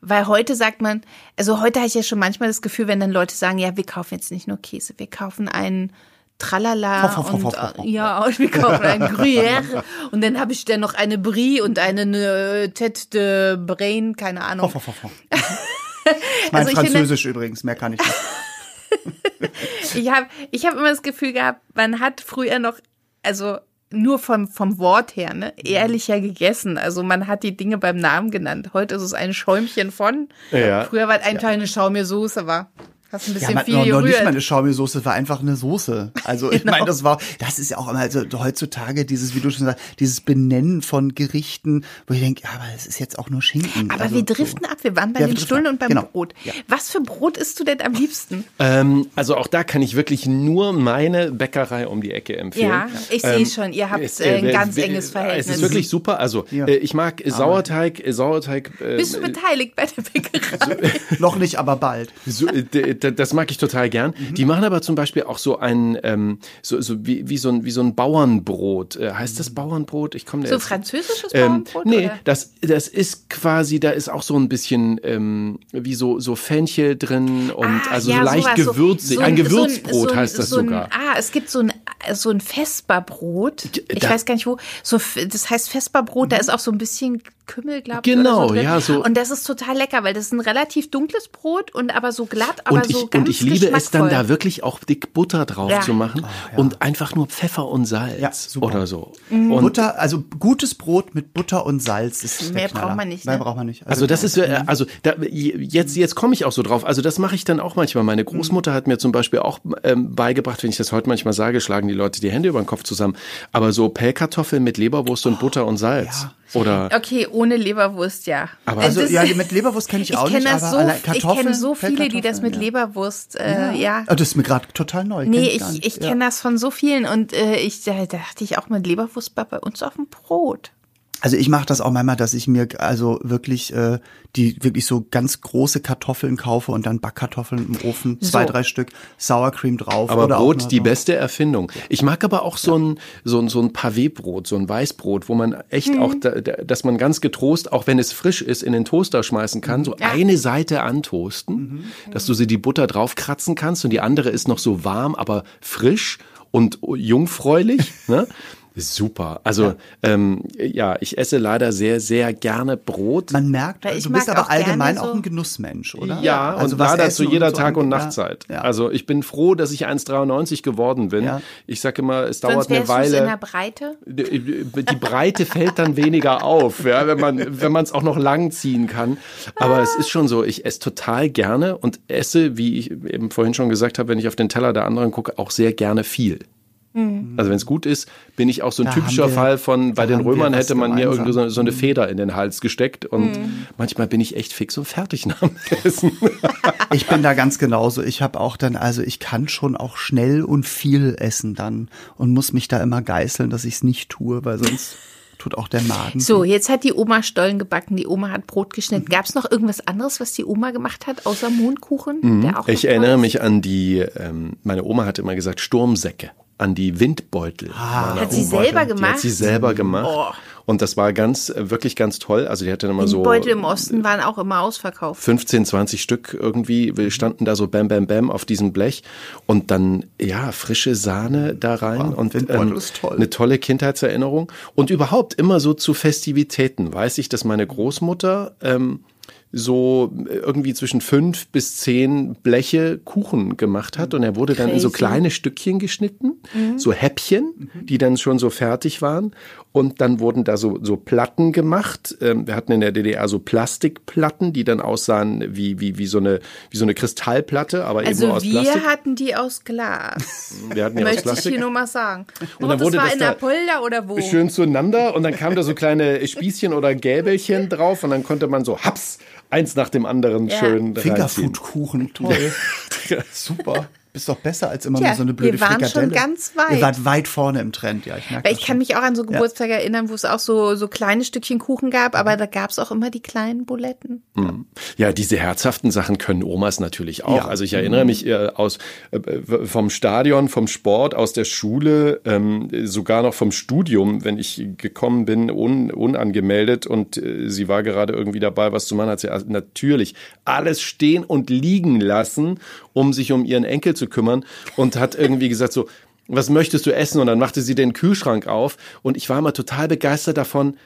Speaker 2: weil heute sagt man, also heute habe ich ja schon manchmal das Gefühl, wenn dann Leute sagen, ja, wir kaufen jetzt nicht nur Käse, wir kaufen einen Tralala
Speaker 1: fau, fau,
Speaker 2: und
Speaker 1: fau.
Speaker 2: äh, ja, und wir kaufen einen Gruyère und dann habe ich dann noch eine Brie und eine äh, Tête de Brain, keine Ahnung.
Speaker 1: Ho, ho, ho, ho. Mein
Speaker 2: Also ich finde-
Speaker 1: Französisch übrigens, mehr kann ich nicht.
Speaker 2: Ich habe ich hab immer das Gefühl gehabt, man hat früher noch, also nur vom, vom Wort her, ne, ehrlicher gegessen. Also man hat die Dinge beim Namen genannt. Heute ist es ein Schäumchen von.
Speaker 3: Ja.
Speaker 2: Früher war es einfach eine Schaumirsoße, war. Hast ein
Speaker 1: Ja,
Speaker 2: bisschen
Speaker 1: man,
Speaker 2: viel
Speaker 1: noch, noch nicht mal eine Schaumelsoße, es war einfach eine Soße. Also ich
Speaker 2: Genau.
Speaker 1: meine, das war, das ist ja auch immer, also heutzutage dieses, wie du schon sagst, dieses Benennen von Gerichten, wo ich denke, ja, aber es ist jetzt auch nur Schinken.
Speaker 2: Aber
Speaker 1: also,
Speaker 2: wir driften ab. Wir waren bei
Speaker 1: Ja,
Speaker 2: den Stullen und beim
Speaker 1: Genau.
Speaker 2: Brot.
Speaker 1: Ja.
Speaker 2: Was für Brot isst du denn am liebsten?
Speaker 3: Ähm, also auch da kann ich wirklich nur meine Bäckerei um die Ecke empfehlen.
Speaker 2: Ja, ich sehe
Speaker 3: Ähm,
Speaker 2: schon, ihr habt
Speaker 3: es,
Speaker 2: äh, ein
Speaker 3: äh,
Speaker 2: ganz
Speaker 3: wir-
Speaker 2: enges
Speaker 3: Es
Speaker 2: Verhältnis.
Speaker 3: ist wirklich super. Also
Speaker 1: Ja.
Speaker 3: äh, ich mag Sauerteig, äh, Sauerteig. Äh,
Speaker 2: Bist du beteiligt bei der Bäckerei?
Speaker 1: Noch nicht, aber bald.
Speaker 3: So, äh, das mag ich total gern.
Speaker 2: Mhm.
Speaker 3: Die machen aber zum Beispiel auch so ein, ähm, so, so wie, wie so ein, wie so ein Bauernbrot. Äh, heißt das Bauernbrot? Ich komme
Speaker 2: So französisches
Speaker 3: Ähm,
Speaker 2: Bauernbrot?
Speaker 3: nee,
Speaker 2: oder?
Speaker 3: das, das ist quasi, da ist auch so ein bisschen ähm, wie so, so Fenchel drin und
Speaker 2: Ah,
Speaker 3: also
Speaker 2: ja,
Speaker 3: so leicht
Speaker 2: sowas, so-
Speaker 3: gewürzig.
Speaker 2: so
Speaker 3: ein Gewürzbrot
Speaker 2: so
Speaker 3: heißt das
Speaker 2: so ein,
Speaker 3: sogar.
Speaker 2: Ah, es gibt so ein, so ein Vesperbrot. Ich
Speaker 3: da-
Speaker 2: weiß gar nicht wo. So, das heißt Vesperbrot, da ist auch so ein bisschen Kümmel, glaube ich.
Speaker 3: Genau,
Speaker 2: so
Speaker 3: ja, so-
Speaker 2: Und das ist total lecker, weil das ist ein relativ dunkles Brot und aber so glatt, aber
Speaker 3: und ich,
Speaker 2: so ganz
Speaker 3: und ich liebe es dann da wirklich auch dick Butter drauf
Speaker 2: Ja.
Speaker 3: zu machen und einfach nur Pfeffer und Salz
Speaker 1: Ja, super.
Speaker 3: oder so.
Speaker 2: Mhm.
Speaker 3: Und
Speaker 1: Butter, also gutes Brot mit Butter und Salz ist
Speaker 2: Mehr braucht man nicht,
Speaker 1: Mehr
Speaker 2: ne?
Speaker 1: braucht man nicht.
Speaker 3: Also das ist äh, also da, jetzt jetzt komme ich auch so drauf. Also das mache ich dann auch manchmal. Meine Großmutter hat mir zum Beispiel auch ähm, beigebracht, wenn ich das heute manchmal sage, schlagen die Leute die Hände über den Kopf zusammen. Aber so Pellkartoffeln mit Leberwurst und Butter und Salz oder
Speaker 2: Okay, ohne Leberwurst, ja.
Speaker 3: Aber
Speaker 1: Also
Speaker 2: das-
Speaker 1: ja, mit Leberwurst kenne ich,
Speaker 2: ich
Speaker 1: auch
Speaker 2: kenne
Speaker 1: nicht,
Speaker 2: das
Speaker 1: aber
Speaker 2: so, ich
Speaker 1: Kartoffeln,
Speaker 2: kenne so viele, die das mit
Speaker 1: ja.
Speaker 2: Leberwurst, äh, ja.
Speaker 1: Ah, Das ist mir gerade total neu. kenn
Speaker 2: Nee,
Speaker 1: ich, gar
Speaker 2: ich, ich
Speaker 1: Ja.
Speaker 2: kenne das von so vielen und äh, ich da, da dachte ich auch mit Leberwurst war bei uns auf dem Brot.
Speaker 1: Also ich mache das auch manchmal, dass ich mir also wirklich äh, die wirklich so ganz große Kartoffeln kaufe und dann Backkartoffeln im Ofen, zwei,
Speaker 2: So.
Speaker 1: drei Stück, Sour Cream drauf.
Speaker 3: Aber Brot, die beste Erfindung. Ich mag aber auch so ein, so ein, so ein Pavé-Brot, so ein Weißbrot, wo man echt auch, da, da, dass man ganz getrost, auch wenn es frisch ist, in den Toaster schmeißen kann, so
Speaker 2: Ja.
Speaker 3: eine Seite antoasten, dass du sie die Butter draufkratzen kannst und die andere ist noch so warm, aber frisch und jungfräulich. ne? Super. Also ähm, ja, ich esse leider sehr, sehr gerne Brot.
Speaker 1: Man merkt,
Speaker 2: ich
Speaker 1: du bist aber allgemein
Speaker 2: so-
Speaker 1: auch ein Genussmensch, oder?
Speaker 3: Ja,
Speaker 1: also
Speaker 3: und leider zu jeder
Speaker 1: so
Speaker 3: Tag- und
Speaker 1: ja.
Speaker 3: Nachtzeit.
Speaker 1: Ja.
Speaker 3: Also ich bin froh, dass ich 1,93 geworden bin.
Speaker 1: Ja.
Speaker 2: Ich
Speaker 3: sage immer, es
Speaker 2: Sonst
Speaker 3: dauert eine
Speaker 2: es in der
Speaker 3: Weile.
Speaker 2: Breite.
Speaker 3: Die Breite fällt dann weniger auf, ja, wenn man wenn man es auch noch lang ziehen kann. Aber es ist schon so, ich esse total gerne und esse, wie ich eben vorhin schon gesagt habe, wenn ich auf den Teller der anderen gucke, auch sehr gerne viel. Also wenn es gut ist, bin ich auch so ein
Speaker 1: Da
Speaker 3: typischer Fall von, bei den Römern hätte man mir irgendwie so, so eine Feder in den Hals gesteckt und manchmal bin ich echt fix und fertig nach dem Essen.
Speaker 1: Ich bin da ganz genauso. Ich habe auch dann, also ich kann schon auch schnell und viel essen dann und muss mich da immer geißeln, dass ich es nicht tue, weil sonst tut auch der Magen.
Speaker 2: So, jetzt hat die Oma Stollen gebacken, die Oma hat Brot
Speaker 1: Mhm.
Speaker 2: geschnitten. Gab es noch irgendwas anderes, was die Oma gemacht hat, außer Mondkuchen? Der auch
Speaker 3: Mhm. Ich erinnere mich an die, ähm, meine Oma hat immer gesagt, Sturmsäcke, an die Windbeutel. meiner
Speaker 2: Hat sie selber
Speaker 3: Die hat
Speaker 2: gemacht?
Speaker 3: sie selber gemacht.
Speaker 2: Oh.
Speaker 3: Und das war ganz, äh, wirklich ganz toll. Also die hatte immer so
Speaker 2: Die Beutel im Osten waren auch immer ausverkauft.
Speaker 3: 15, 20 Stück irgendwie. Wir standen da so bam, bam, bam auf diesem Blech und dann, ja, frische Sahne da rein und
Speaker 1: Windbeutel ist toll.
Speaker 3: eine tolle Kindheitserinnerung. Und überhaupt immer so zu Festivitäten weiß ich, dass meine Großmutter ähm, so irgendwie zwischen fünf bis zehn Bleche Kuchen gemacht hat. Und er wurde dann in so kleine Stückchen geschnitten, so Häppchen, die dann schon so fertig waren und dann wurden da so, so Platten gemacht. Ähm, wir hatten in der DDR so Plastikplatten, die dann aussahen wie, wie, wie, so, eine, wie so eine Kristallplatte, aber eben
Speaker 2: Also
Speaker 3: nur aus
Speaker 2: wir
Speaker 3: Plastik.
Speaker 2: hatten die aus Glas.
Speaker 3: Wir hatten aus
Speaker 2: Möchte ich
Speaker 3: Plastik.
Speaker 2: hier nur mal sagen.
Speaker 3: Und dann
Speaker 2: das
Speaker 3: wurde
Speaker 2: war
Speaker 3: das
Speaker 2: in
Speaker 3: da
Speaker 2: Apolda oder wo?
Speaker 3: schön zueinander und dann kamen da so kleine Spießchen oder Gäbelchen drauf und dann konnte man so haps eins nach dem anderen
Speaker 2: Ja.
Speaker 3: schön.
Speaker 1: Fingerfood-Kuchen, toll. Super. Bist doch besser als immer
Speaker 2: Tja,
Speaker 1: nur so eine blöde
Speaker 2: wir waren schon
Speaker 1: Frikadelle.
Speaker 2: ganz weit.
Speaker 1: Ihr wart weit vorne im Trend, ja. Ich merke
Speaker 2: ich kann
Speaker 1: schon.
Speaker 2: mich auch an so Geburtstage erinnern, wo es auch so, so kleine Stückchen Kuchen gab, aber da gab es auch immer die kleinen Buletten.
Speaker 3: Ja, diese herzhaften Sachen können Omas natürlich auch.
Speaker 1: Ja.
Speaker 3: Also ich erinnere mich äh, aus äh, vom Stadion, vom Sport, aus der Schule, ähm, sogar noch vom Studium, wenn ich gekommen bin, un, unangemeldet und äh, sie war gerade irgendwie dabei, was zu machen, hat sie also natürlich alles stehen und liegen lassen, um sich um ihren Enkel zu kümmern und hat irgendwie gesagt so, was möchtest du essen? Und dann machte sie den Kühlschrank auf und ich war immer total begeistert davon,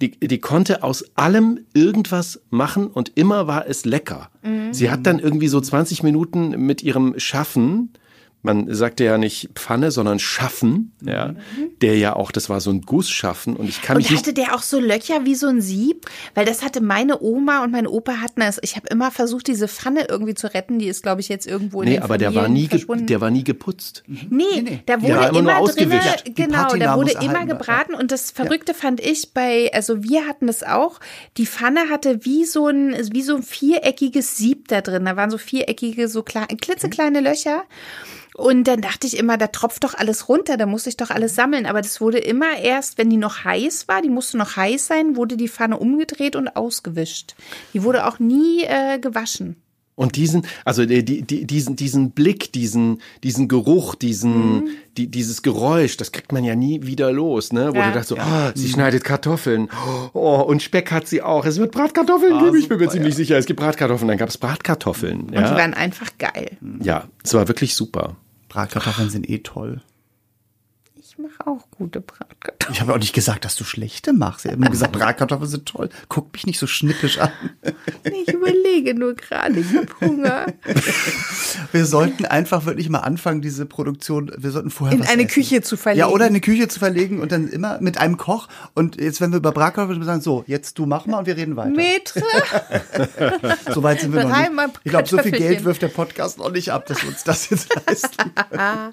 Speaker 3: die, die konnte aus allem irgendwas machen und immer war es lecker. Sie hat dann irgendwie so 20 Minuten mit ihrem Schaffen, man sagte ja nicht Pfanne, sondern Schaffen, ja, der ja auch, das war so ein Gussschaffen und ich kann mich
Speaker 2: Und
Speaker 3: nicht
Speaker 2: hatte der auch so Löcher wie so ein Sieb? Weil das hatte meine Oma und mein Opa hatten das. Ich habe immer versucht, diese Pfanne irgendwie zu retten. Die ist, glaube ich, jetzt irgendwo in
Speaker 3: Nee,
Speaker 2: den
Speaker 3: aber der war nie, ge der war nie geputzt.
Speaker 2: Nee, da wurde
Speaker 3: war immer
Speaker 2: immer, drinne, genau,
Speaker 1: Patina
Speaker 2: da wurde immer gebraten. und das Verrückte fand ich bei, also wir hatten das auch, die Pfanne hatte wie so ein, wie so ein viereckiges Sieb da drin, da waren so viereckige, so klein, klitzekleine Löcher und dann dachte ich immer, da tropft doch alles runter, da muss ich doch alles sammeln, aber das wurde immer erst, wenn die noch heiß war, die musste noch heiß sein, wurde die Pfanne umgedreht und ausgewischt. Die wurde auch nie äh, gewaschen.
Speaker 3: Und diesen, also die, die, die, diesen, diesen Blick, diesen, diesen Geruch, diesen, die, dieses Geräusch, das kriegt man ja nie wieder los, ne? Wo
Speaker 2: Ja.
Speaker 3: du dachtest so, ah, sie schneidet Kartoffeln. Oh, und Speck hat sie auch. Es wird Bratkartoffeln geben, ich bin mir ziemlich sicher. Es gibt Bratkartoffeln, dann gab es Bratkartoffeln.
Speaker 2: Und die
Speaker 3: Ja,
Speaker 2: waren einfach geil.
Speaker 3: ja, es war wirklich super.
Speaker 1: Bratkartoffeln sind eh toll.
Speaker 2: Mache auch gute Bratkartoffeln.
Speaker 1: Ich habe auch nicht gesagt, dass du schlechte machst. Ich habe nur gesagt, Bratkartoffeln sind toll. Guck mich nicht so schnippisch an.
Speaker 2: Ich überlege nur gerade, ich habe Hunger.
Speaker 1: Wir sollten einfach wirklich mal anfangen, diese Produktion, wir sollten vorher
Speaker 2: In eine
Speaker 1: essen.
Speaker 2: Küche zu verlegen.
Speaker 1: Ja, oder in eine Küche zu verlegen und dann immer mit einem Koch. Und jetzt, wenn wir über Bratkartoffeln sagen, so, jetzt du mach mal und wir reden weiter.
Speaker 2: Metre.
Speaker 1: So weit sind wir noch nicht. Ich glaube, so viel. Geld wirft der Podcast noch nicht ab, dass wir uns das jetzt leisten können.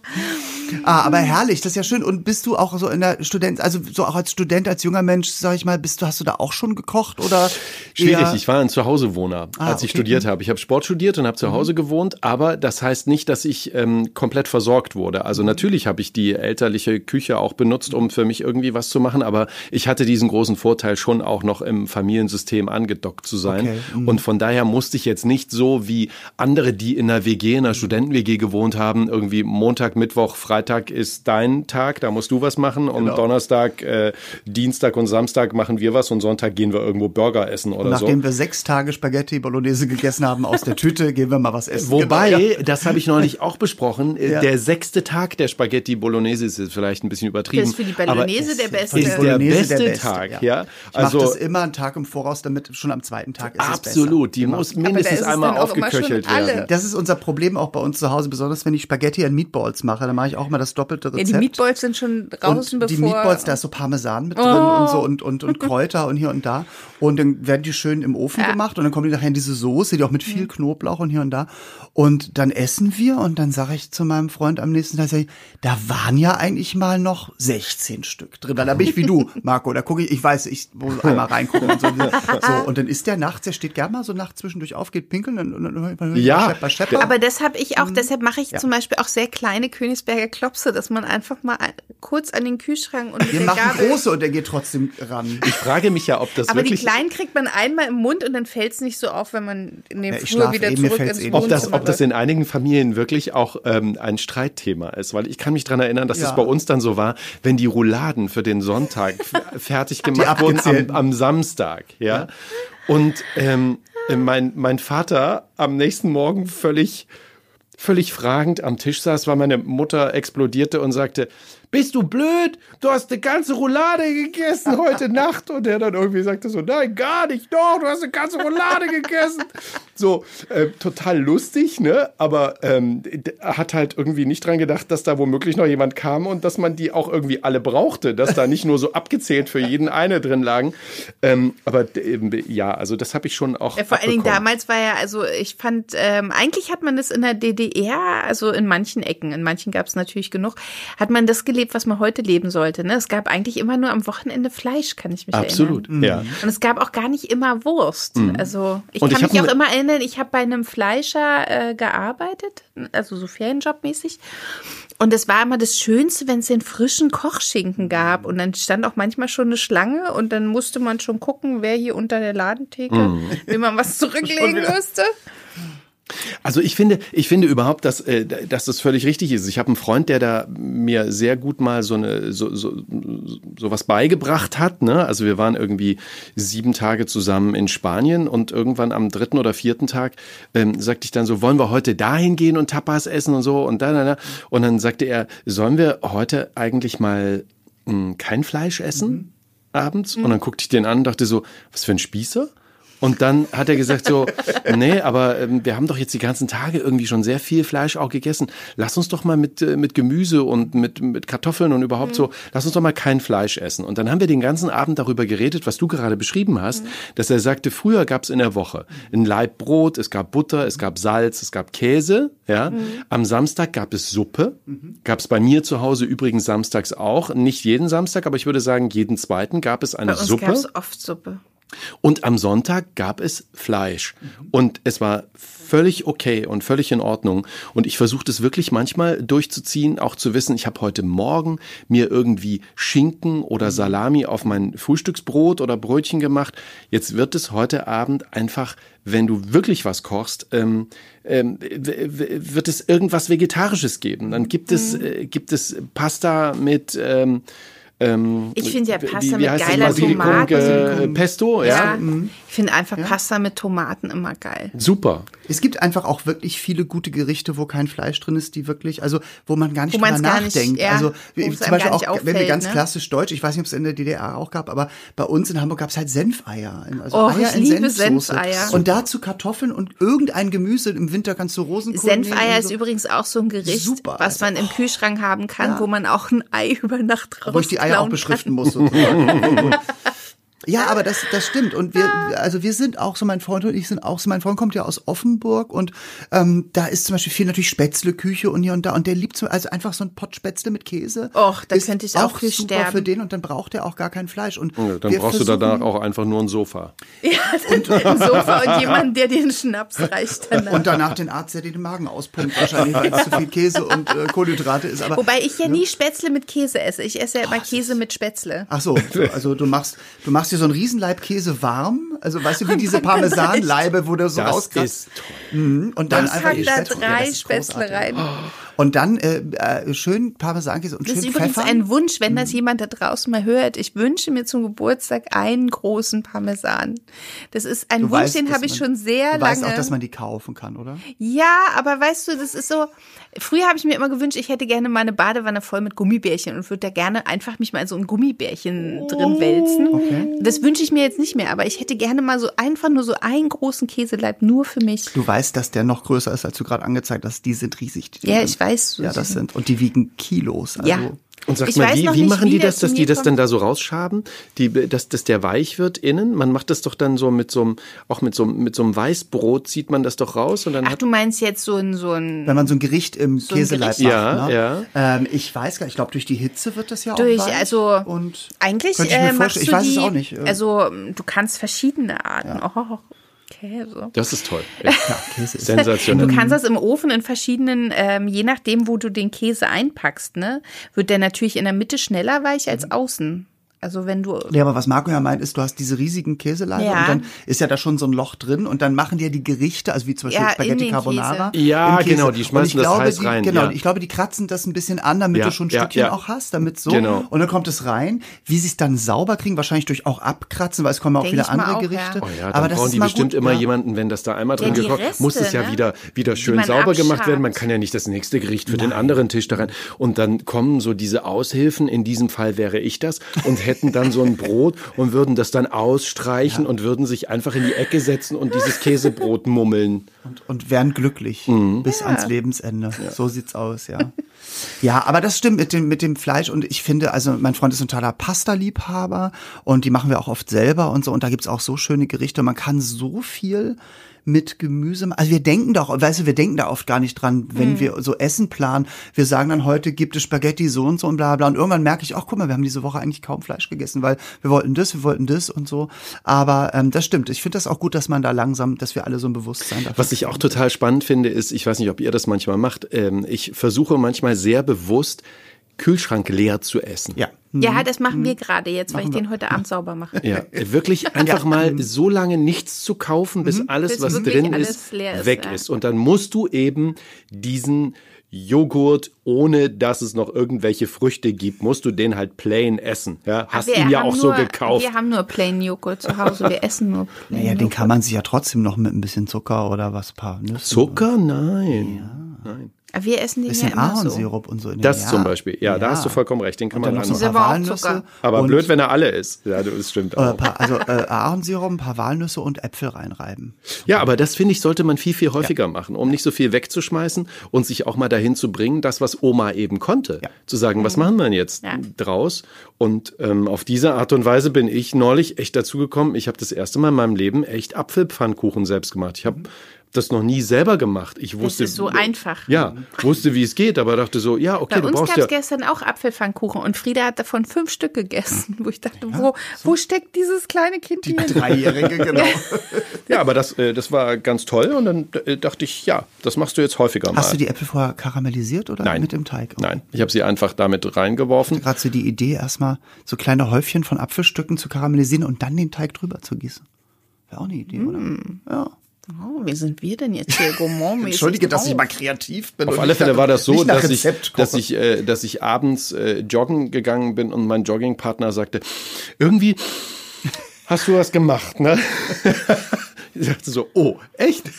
Speaker 1: ah, aber herrlich, das ist ja schön. Und und bist du auch so in der Student, also so auch als Student, als junger Mensch, sag ich mal, bist du, hast du da auch schon gekocht oder?
Speaker 3: Schwierig, ich war ein Zuhausewohner,
Speaker 1: Ah,
Speaker 3: als ich
Speaker 1: okay. Mhm.
Speaker 3: studiert habe. Ich habe Sport studiert und habe zu Hause gewohnt, aber das heißt nicht, dass ich ähm, komplett versorgt wurde. Also
Speaker 1: Mhm.
Speaker 3: natürlich habe ich die elterliche Küche auch benutzt, um für mich irgendwie was zu machen, aber ich hatte diesen großen Vorteil, schon auch noch im Familiensystem angedockt zu sein.
Speaker 1: Okay, mhm.
Speaker 3: Und von daher musste ich jetzt nicht so wie andere, die in einer WG, in einer Studenten-WG gewohnt haben, irgendwie Montag, Mittwoch, Freitag ist dein Tag, da musst du was machen und
Speaker 1: Genau.
Speaker 3: Donnerstag, äh, Dienstag und Samstag machen wir was und Sonntag gehen wir irgendwo Burger essen oder so.
Speaker 1: Nachdem wir sechs Tage Spaghetti Bolognese gegessen haben aus der Tüte, gehen wir mal was essen.
Speaker 3: Wobei,
Speaker 1: Genau, ja.
Speaker 3: das habe ich neulich auch besprochen, äh,
Speaker 1: Ja.
Speaker 3: der sechste Tag der Spaghetti Bolognese ist jetzt vielleicht ein bisschen übertrieben.
Speaker 2: Das ist für die
Speaker 3: aber
Speaker 2: Bolognese der beste.
Speaker 3: Ist der beste,
Speaker 1: der beste,
Speaker 3: Tag, ja.
Speaker 1: Ich mache
Speaker 3: Also
Speaker 1: das immer einen Tag im Voraus, damit schon am zweiten Tag ist es
Speaker 3: absolut, die.
Speaker 1: Genau.
Speaker 3: muss mindestens
Speaker 2: ist es
Speaker 3: einmal aufgeköchelt werden.
Speaker 1: Das ist unser Problem auch bei uns zu Hause, besonders wenn ich Spaghetti and Meatballs mache. Dann mache ich auch mal das doppelte
Speaker 2: Ja,
Speaker 1: Rezept.
Speaker 2: die Meatballs sind schon draußen,
Speaker 1: und die
Speaker 2: bevor.
Speaker 1: Meatballs, da ist so Parmesan mit drin
Speaker 2: Oh.
Speaker 1: und so und, und, und Kräuter und hier und da. Und dann werden die schön im Ofen
Speaker 2: Ja.
Speaker 1: gemacht und dann kommen die nachher in diese Soße, die auch mit viel Knoblauch und hier und da. Und dann essen wir und dann sage ich zu meinem Freund am nächsten Tag, sag ich, da waren ja eigentlich mal noch 16 Stück drin. Weil da bin ich wie du, Marco. Da gucke ich, ich weiß, ich muss einmal reingucken und so. so. Und dann ist der nachts, der steht gerne mal so nachts zwischendurch auf, geht pinkeln und, und, und, und, und
Speaker 3: Ja.
Speaker 1: Schepper, Schepper.
Speaker 2: Aber das habe ich auch, deshalb mache ich
Speaker 1: Mhm. Ja.
Speaker 2: zum Beispiel auch sehr kleine Königsberger Klopse, dass man einfach mal ein- kurz an den Kühlschrank und mit
Speaker 1: wir
Speaker 2: der
Speaker 1: machen
Speaker 2: Gabel.
Speaker 1: große und der geht trotzdem ran.
Speaker 3: Ich frage mich ja, ob das
Speaker 2: Aber die
Speaker 3: wirklich
Speaker 2: kleinen kriegt man einmal im Mund und dann fällt es nicht so auf, wenn man in den
Speaker 1: Ja, ich
Speaker 2: Flur wieder
Speaker 1: eh, mir
Speaker 2: zurück ins
Speaker 1: eh nicht
Speaker 3: ob das,
Speaker 2: Wohnzimmer
Speaker 3: ob das in einigen Familien wirklich auch ähm, ein Streitthema ist, weil ich kann mich dran erinnern, dass
Speaker 1: Ja.
Speaker 3: es bei uns dann so war, wenn die Rouladen für den Sonntag fertig gemacht wurden am, am Samstag, ja. Und ähm, mein, mein Vater am nächsten Morgen völlig, völlig fragend am Tisch saß, weil meine Mutter explodierte und sagte, bist du blöd? Du hast eine ganze Roulade gegessen heute Nacht. Und er dann irgendwie sagte so, nein, gar nicht, doch, du hast eine ganze Roulade gegessen. So, äh, total lustig, ne? Aber ähm, hat halt irgendwie nicht dran gedacht, dass da womöglich noch jemand kam und dass man die auch irgendwie alle brauchte, dass da nicht nur so abgezählt für jeden eine drin lagen. Ähm, aber eben, ja, also das habe ich schon auch.
Speaker 2: Ja, vor allen Dingen damals war ja, also ich fand, ähm, eigentlich hat man das in der DDR, also in manchen Ecken, in manchen gab es natürlich genug, hat man das gelebt, was man heute leben sollte. Ne? Es gab eigentlich immer nur am Wochenende Fleisch, kann ich mich
Speaker 3: Absolut,
Speaker 2: erinnern.
Speaker 3: ja.
Speaker 2: Und es gab auch gar nicht immer Wurst. Also ich
Speaker 3: Und ich
Speaker 2: kann
Speaker 3: hab
Speaker 2: mich auch immer erinnern, ich habe bei einem Fleischer äh, gearbeitet, also so Ferienjobmäßig. Und es war immer das Schönste, wenn es den frischen Kochschinken gab. Und dann stand auch manchmal schon eine Schlange und dann musste man schon gucken, wer hier unter der Ladentheke,
Speaker 3: Mhm.
Speaker 2: wie man was zurücklegen müsste.
Speaker 3: Also ich finde, ich finde überhaupt, dass, äh, dass das völlig richtig ist. Ich habe einen Freund, der da mir sehr gut mal so eine so, so, so was beigebracht hat. Ne? Also wir waren irgendwie sieben Tage zusammen in Spanien und irgendwann am dritten oder vierten Tag ähm, sagte ich dann so, wollen wir heute dahin gehen und Tapas essen und so und dann, dann, dann. und dann sagte er, sollen wir heute eigentlich mal mh, kein Fleisch essen abends? Und dann guckte ich den an und dachte so, was für ein Spießer? Und dann hat er gesagt so, nee, aber ähm, wir haben doch jetzt die ganzen Tage irgendwie schon sehr viel Fleisch auch gegessen. Lass uns doch mal mit, äh, mit Gemüse und mit, mit Kartoffeln und überhaupt so, lass uns doch mal kein Fleisch essen. Und dann haben wir den ganzen Abend darüber geredet, was du gerade beschrieben hast, dass er sagte, früher gab es in der Woche ein Laib Brot, es gab Butter, es gab Salz, es gab Käse. Ja, am Samstag gab es Suppe, gab es bei mir zu Hause übrigens samstags auch, nicht jeden Samstag, aber ich würde sagen jeden zweiten gab es eine
Speaker 2: Bei uns
Speaker 3: Suppe.
Speaker 2: gab es oft Suppe.
Speaker 3: Und am Sonntag gab es Fleisch. Und es war völlig okay und völlig in Ordnung. Und ich versuche das wirklich manchmal durchzuziehen, auch zu wissen, ich habe heute Morgen mir irgendwie Schinken oder Salami auf mein Frühstücksbrot oder Brötchen gemacht. Jetzt wird es heute Abend einfach, wenn du wirklich was kochst, ähm, ähm, wird es irgendwas Vegetarisches geben. Dann gibt es, äh, gibt es Pasta mit ähm, ähm,
Speaker 2: Ich finde ja
Speaker 3: wie-
Speaker 2: Pasta
Speaker 3: wie
Speaker 2: mit
Speaker 3: heißt das?
Speaker 2: geiler
Speaker 3: Basilikum,
Speaker 2: Tomate.
Speaker 3: äh, Pesto, ja.
Speaker 2: Ja, ich finde einfach Pasta mit Tomaten immer geil.
Speaker 3: Super.
Speaker 1: Es gibt einfach auch wirklich viele gute Gerichte, wo kein Fleisch drin ist, die wirklich, also wo man gar nicht drüber
Speaker 2: gar nicht-
Speaker 1: nachdenkt.
Speaker 2: ja,
Speaker 1: also zum Beispiel auch,
Speaker 2: nicht
Speaker 1: wenn wir
Speaker 2: auffällt,
Speaker 1: ganz
Speaker 2: ne?
Speaker 1: klassisch deutsch, ich weiß nicht, ob es in der DDR auch gab, aber bei uns in Hamburg gab es halt Senfeier. Also
Speaker 2: Oh,
Speaker 1: Eier
Speaker 2: ich
Speaker 1: in
Speaker 2: liebe
Speaker 1: Senfsoße.
Speaker 2: Senfeier.
Speaker 1: Und dazu Kartoffeln und irgendein Gemüse. Im Winter kannst du Rosenkohl
Speaker 2: Senfeier
Speaker 1: und
Speaker 2: ist
Speaker 1: so.
Speaker 2: übrigens auch so ein Gericht,
Speaker 1: Super,
Speaker 2: was man im Kühlschrank haben kann,
Speaker 1: Ja.
Speaker 2: wo man auch ein Ei über Nacht raus
Speaker 1: Wo ich die Eier auch beschriften muss. Ja, aber das, das stimmt. Und wir, also wir sind auch so, mein Freund und ich sind auch so, mein Freund kommt ja aus Offenburg und ähm, da ist zum Beispiel viel natürlich Spätzle-Küche und hier und da. Und der liebt so, also einfach so ein Pott Spätzle mit Käse.
Speaker 2: Och, da könnte ich auch für
Speaker 1: super
Speaker 2: sterben.
Speaker 1: für den und dann braucht er auch gar kein Fleisch. Und
Speaker 3: Ja, dann
Speaker 1: wir
Speaker 3: brauchst du danach auch einfach nur ein Sofa.
Speaker 2: Ja, ein Sofa und jemand, der den Schnaps reicht danach.
Speaker 1: Und danach den Arzt, der dir den Magen auspumpt, wahrscheinlich, weil es zu viel Käse und äh, Kohlenhydrate ist. Aber
Speaker 2: Wobei ich ja nie Spätzle mit Käse esse. Ich esse ja immer Käse mit Spätzle.
Speaker 1: Ach so, so, also du machst, du machst dir so einen Riesenleib Käse warm, also weißt du, wie diese Parmesanleibe, wo du so
Speaker 3: Das
Speaker 1: rauskratzt
Speaker 3: ist toll.
Speaker 1: und dann
Speaker 2: Ich
Speaker 1: einfach die
Speaker 2: da drei
Speaker 1: das
Speaker 2: Spätzle
Speaker 1: großartig.
Speaker 2: rein.
Speaker 1: Und dann äh, äh, schön Parmesankäse und
Speaker 2: Das ist
Speaker 1: schön
Speaker 2: übrigens
Speaker 1: Pfeffer.
Speaker 2: ein Wunsch, wenn das jemand da draußen mal hört. Ich wünsche mir zum Geburtstag einen großen Parmesan. Das ist ein
Speaker 1: Du
Speaker 2: Wunsch,
Speaker 1: weißt,
Speaker 2: den habe ich schon sehr
Speaker 1: du
Speaker 2: lange.
Speaker 1: weißt auch, dass man die kaufen kann, oder?
Speaker 2: Ja, aber weißt du, das ist so. Früher habe ich mir immer gewünscht, ich hätte gerne mal eine Badewanne voll mit Gummibärchen und würde da gerne einfach mich mal in so ein Gummibärchen drin wälzen.
Speaker 1: Okay.
Speaker 2: Das wünsche ich mir jetzt nicht mehr, aber ich hätte gerne mal so einfach nur so einen großen Käseleib nur für mich.
Speaker 1: Du weißt, dass der noch größer ist, als du gerade angezeigt hast. Die sind riesig. Die
Speaker 2: Ja, ich weiß.
Speaker 1: Ja, das sind und die wiegen Kilos. Also,
Speaker 2: Ja.
Speaker 3: Und sag
Speaker 2: Ich
Speaker 3: mal,
Speaker 2: weiß
Speaker 3: wie,
Speaker 2: noch
Speaker 3: wie
Speaker 2: nicht,
Speaker 3: machen
Speaker 2: wie
Speaker 3: die das, dass die das
Speaker 2: kommt.
Speaker 3: dann da so rausschaben? Die, dass, dass der weich wird innen? Man macht das doch dann so mit so einem, auch mit so, einem- mit so einem Weißbrot zieht man das doch raus und dann
Speaker 2: Ach,
Speaker 3: hat
Speaker 2: du meinst jetzt so ein so ein
Speaker 1: Wenn man so ein Gericht im
Speaker 2: ein
Speaker 1: Käseleib macht.
Speaker 3: Ja,
Speaker 1: ne? Ähm, ich weiß gar nicht, ich glaube, durch die Hitze wird das ja
Speaker 2: Durch,
Speaker 1: auch weich.
Speaker 2: also
Speaker 1: und
Speaker 2: Eigentlich
Speaker 1: ich
Speaker 2: äh, machst du
Speaker 1: Ich weiß
Speaker 2: die,
Speaker 1: es auch nicht. äh,
Speaker 2: Also du kannst verschiedene Arten. Oh, Käse.
Speaker 3: das ist toll. Ja.
Speaker 1: Käse ist
Speaker 3: Sensationell.
Speaker 2: Du kannst das im Ofen in verschiedenen, ähm, je nachdem, wo du den Käse einpackst, ne, wird der natürlich in der Mitte schneller weich als außen. Also wenn du
Speaker 1: Ja, aber was Marco ja meint, ist, du hast diese riesigen Käseleibe
Speaker 2: Ja.
Speaker 1: und dann ist ja da schon so ein Loch drin und dann machen die ja die Gerichte, also wie zum Beispiel
Speaker 2: Ja, in
Speaker 1: Spaghetti
Speaker 2: den
Speaker 1: Carbonara.
Speaker 3: Käse. Ja,
Speaker 1: im Käse.
Speaker 3: genau, die schmeißen das
Speaker 1: glaube,
Speaker 3: heiß
Speaker 1: die,
Speaker 3: rein,
Speaker 1: Genau,
Speaker 3: ja.
Speaker 1: ich glaube, die kratzen das ein bisschen an, damit
Speaker 3: Ja,
Speaker 1: du schon ein Stückchen
Speaker 3: ja.
Speaker 1: auch hast, damit so.
Speaker 3: Genau.
Speaker 1: Und dann kommt es rein. Wie sie es dann sauber kriegen, wahrscheinlich durch auch abkratzen, weil es kommen auch
Speaker 2: Denk
Speaker 1: viele andere
Speaker 2: auch,
Speaker 1: Gerichte.
Speaker 2: ja.
Speaker 3: Oh ja, dann
Speaker 1: aber das
Speaker 3: brauchen
Speaker 1: ist
Speaker 3: die
Speaker 1: mal
Speaker 3: bestimmt
Speaker 1: gut,
Speaker 3: immer
Speaker 1: ja.
Speaker 3: jemanden, wenn das da einmal drin gekocht,
Speaker 2: Reste,
Speaker 3: muss es ja
Speaker 2: ne?
Speaker 3: wieder, wieder schön sauber gemacht werden. Man kann ja nicht das nächste Gericht für den anderen Tisch da rein. Und dann kommen so diese Aushilfen, in diesem Fall wäre ich das, und hätten dann so ein Brot und würden das dann ausstreichen und würden sich einfach in die Ecke setzen und dieses Käsebrot mummeln.
Speaker 1: und, und wären glücklich
Speaker 3: Mhm.
Speaker 1: bis ans Lebensende. So sieht's aus, ja. ja, aber das stimmt mit dem, mit dem Fleisch und ich finde, also mein Freund ist ein totaler Pasta-Liebhaber und die machen wir auch oft selber und so und da gibt's auch so schöne Gerichte. Man kann so viel mit Gemüse, also wir denken doch, weißt du, wir denken da oft gar nicht dran, wenn
Speaker 2: Hm.
Speaker 1: wir so Essen planen. Wir sagen dann heute gibt es Spaghetti so und so und bla bla und irgendwann merke ich, ach guck mal, wir haben diese Woche eigentlich kaum Fleisch gegessen, weil wir wollten das, wir wollten das und so. Aber ähm, das stimmt. Ich finde das auch gut, dass man da langsam, dass wir alle so ein Bewusstsein dafür
Speaker 3: Was ich auch total spannend finde, ist, ich weiß nicht, ob ihr das manchmal macht, ähm, ich versuche manchmal sehr bewusst, Kühlschrank leer zu essen.
Speaker 1: Ja.
Speaker 2: Ja, das machen wir gerade jetzt, weil ich
Speaker 1: Machen wir.
Speaker 2: den heute Abend sauber mache.
Speaker 3: Ja, wirklich einfach mal so lange nichts zu kaufen, bis alles,
Speaker 2: Bis
Speaker 3: was drin
Speaker 2: alles
Speaker 3: ist,
Speaker 2: leer ist,
Speaker 3: weg
Speaker 2: ja.
Speaker 3: ist. Und dann musst du eben diesen Joghurt, ohne dass es noch irgendwelche Früchte gibt, musst du den halt plain essen. Ja, hast
Speaker 2: Wir
Speaker 3: ihn ja auch so
Speaker 2: nur,
Speaker 3: gekauft.
Speaker 2: Wir haben nur Plain Joghurt zu Hause. Wir essen nur Plain
Speaker 1: Naja, den kann man sich ja trotzdem noch mit ein bisschen Zucker oder was, paar Nüsse.
Speaker 3: Zucker? Nein. Nein.
Speaker 2: Wir essen den
Speaker 1: bisschen
Speaker 2: ja immer so.
Speaker 1: Ahornsirup und so. In den-
Speaker 3: Das
Speaker 1: ja.
Speaker 3: zum Beispiel. Ja, da hast du vollkommen recht. Den kann
Speaker 1: Und dann
Speaker 3: man
Speaker 1: noch so. Walnüsse.
Speaker 3: Aber blöd, wenn er alle ist. Ja, das stimmt
Speaker 1: äh,
Speaker 3: auch.
Speaker 1: paar, also äh, Ahornsirup, ein paar Walnüsse und Äpfel reinreiben.
Speaker 3: Ja, aber das finde ich, sollte man viel, viel häufiger machen, um nicht so viel wegzuschmeißen und sich auch mal dahin zu bringen, das, was Oma eben konnte.
Speaker 1: Ja.
Speaker 3: Zu sagen, was machen wir denn jetzt
Speaker 2: Ja.
Speaker 3: draus? Und ähm, auf diese Art und Weise bin ich neulich echt dazu gekommen, ich habe das erste Mal in meinem Leben echt Apfelpfannkuchen selbst gemacht. Ich habe das noch nie selber gemacht. Ich wusste,
Speaker 2: ist so einfach.
Speaker 3: Ja, wusste, wie es geht, aber dachte so, ja, okay,
Speaker 2: Bei
Speaker 3: du
Speaker 2: uns
Speaker 3: brauchst
Speaker 2: gab es
Speaker 3: ja.
Speaker 2: gestern auch Apfelpfannkuchen und Frieda hat davon fünf Stück gegessen, wo ich dachte, wo, wo steckt dieses kleine Kind hier?
Speaker 1: Dreijährige, genau.
Speaker 3: Ja, aber das, äh, das war ganz toll und dann äh, dachte ich, ja, das machst du jetzt häufiger mal.
Speaker 1: Hast du die Äpfel vorher karamellisiert oder
Speaker 3: Nein.
Speaker 1: mit dem Teig?
Speaker 3: Nein, ich habe sie einfach damit reingeworfen.
Speaker 1: Gerade so die Idee, erstmal so kleine Häufchen von Apfelstücken zu karamellisieren und dann den Teig drüber zu gießen. Wäre auch eine Idee, oder? Ja.
Speaker 2: Oh, wie sind wir denn jetzt hier gourmandmäßig
Speaker 1: Entschuldige, dass ich
Speaker 2: drauf?
Speaker 1: mal kreativ bin.
Speaker 3: Auf alle Fälle war das so, dass ich, dass ich, äh, dass ich abends äh, joggen gegangen bin und mein Joggingpartner sagte, irgendwie hast du was gemacht, ne? Ich dachte so, oh, echt?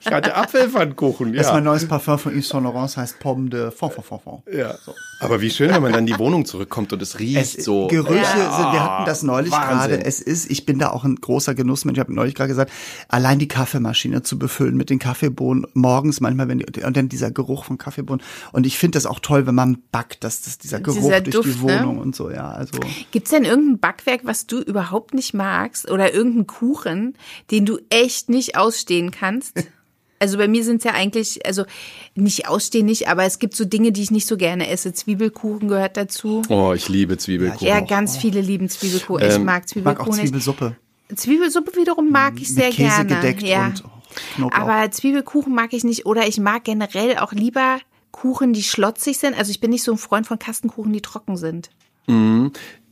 Speaker 3: ich hatte Apfelpfannkuchen,
Speaker 1: Das ist mein
Speaker 3: ja.
Speaker 1: neues Parfum von Yves Saint Laurent, heißt Pomme de Fond.
Speaker 3: ja. Aber wie schön, wenn man dann in die Wohnung zurückkommt und es riecht
Speaker 1: Es,
Speaker 3: so.
Speaker 1: Gerüche sind, wir hatten das neulich
Speaker 3: Wahnsinn.
Speaker 1: gerade. Es ist, ich bin da auch ein großer Genussmensch. Ich habe neulich gerade gesagt, allein die Kaffeemaschine zu befüllen mit den Kaffeebohnen morgens manchmal, wenn die, und dann dieser Geruch von Kaffeebohnen. Und ich finde das auch toll, wenn man backt, dass das dieser Geruch
Speaker 2: Dieser
Speaker 1: durch
Speaker 2: Duft,
Speaker 1: die
Speaker 2: ne?
Speaker 1: Wohnung und so, ja. Also
Speaker 2: Gibt's denn irgendein Backwerk, was du überhaupt nicht magst oder irgendeinen Kuchen, den du echt nicht ausstehen kannst? Also bei mir sind's ja eigentlich, also nicht ausstehen nicht, aber es gibt so Dinge, die ich nicht so gerne esse. Zwiebelkuchen gehört dazu.
Speaker 3: Oh, ich liebe Zwiebelkuchen.
Speaker 2: Ja, ganz viele lieben Zwiebelkuchen. Ich mag
Speaker 1: ich mag auch
Speaker 2: Zwiebelkuchen.
Speaker 1: Zwiebelsuppe.
Speaker 2: Zwiebelsuppe wiederum mag ich sehr
Speaker 1: mit Käse
Speaker 2: gerne.
Speaker 1: gedeckt
Speaker 2: ja.
Speaker 1: und Knoblauch.
Speaker 2: Aber Zwiebelkuchen mag ich nicht. Oder ich mag generell auch lieber Kuchen, die schlotzig sind. Also ich bin nicht so ein Freund von Kastenkuchen, die trocken sind.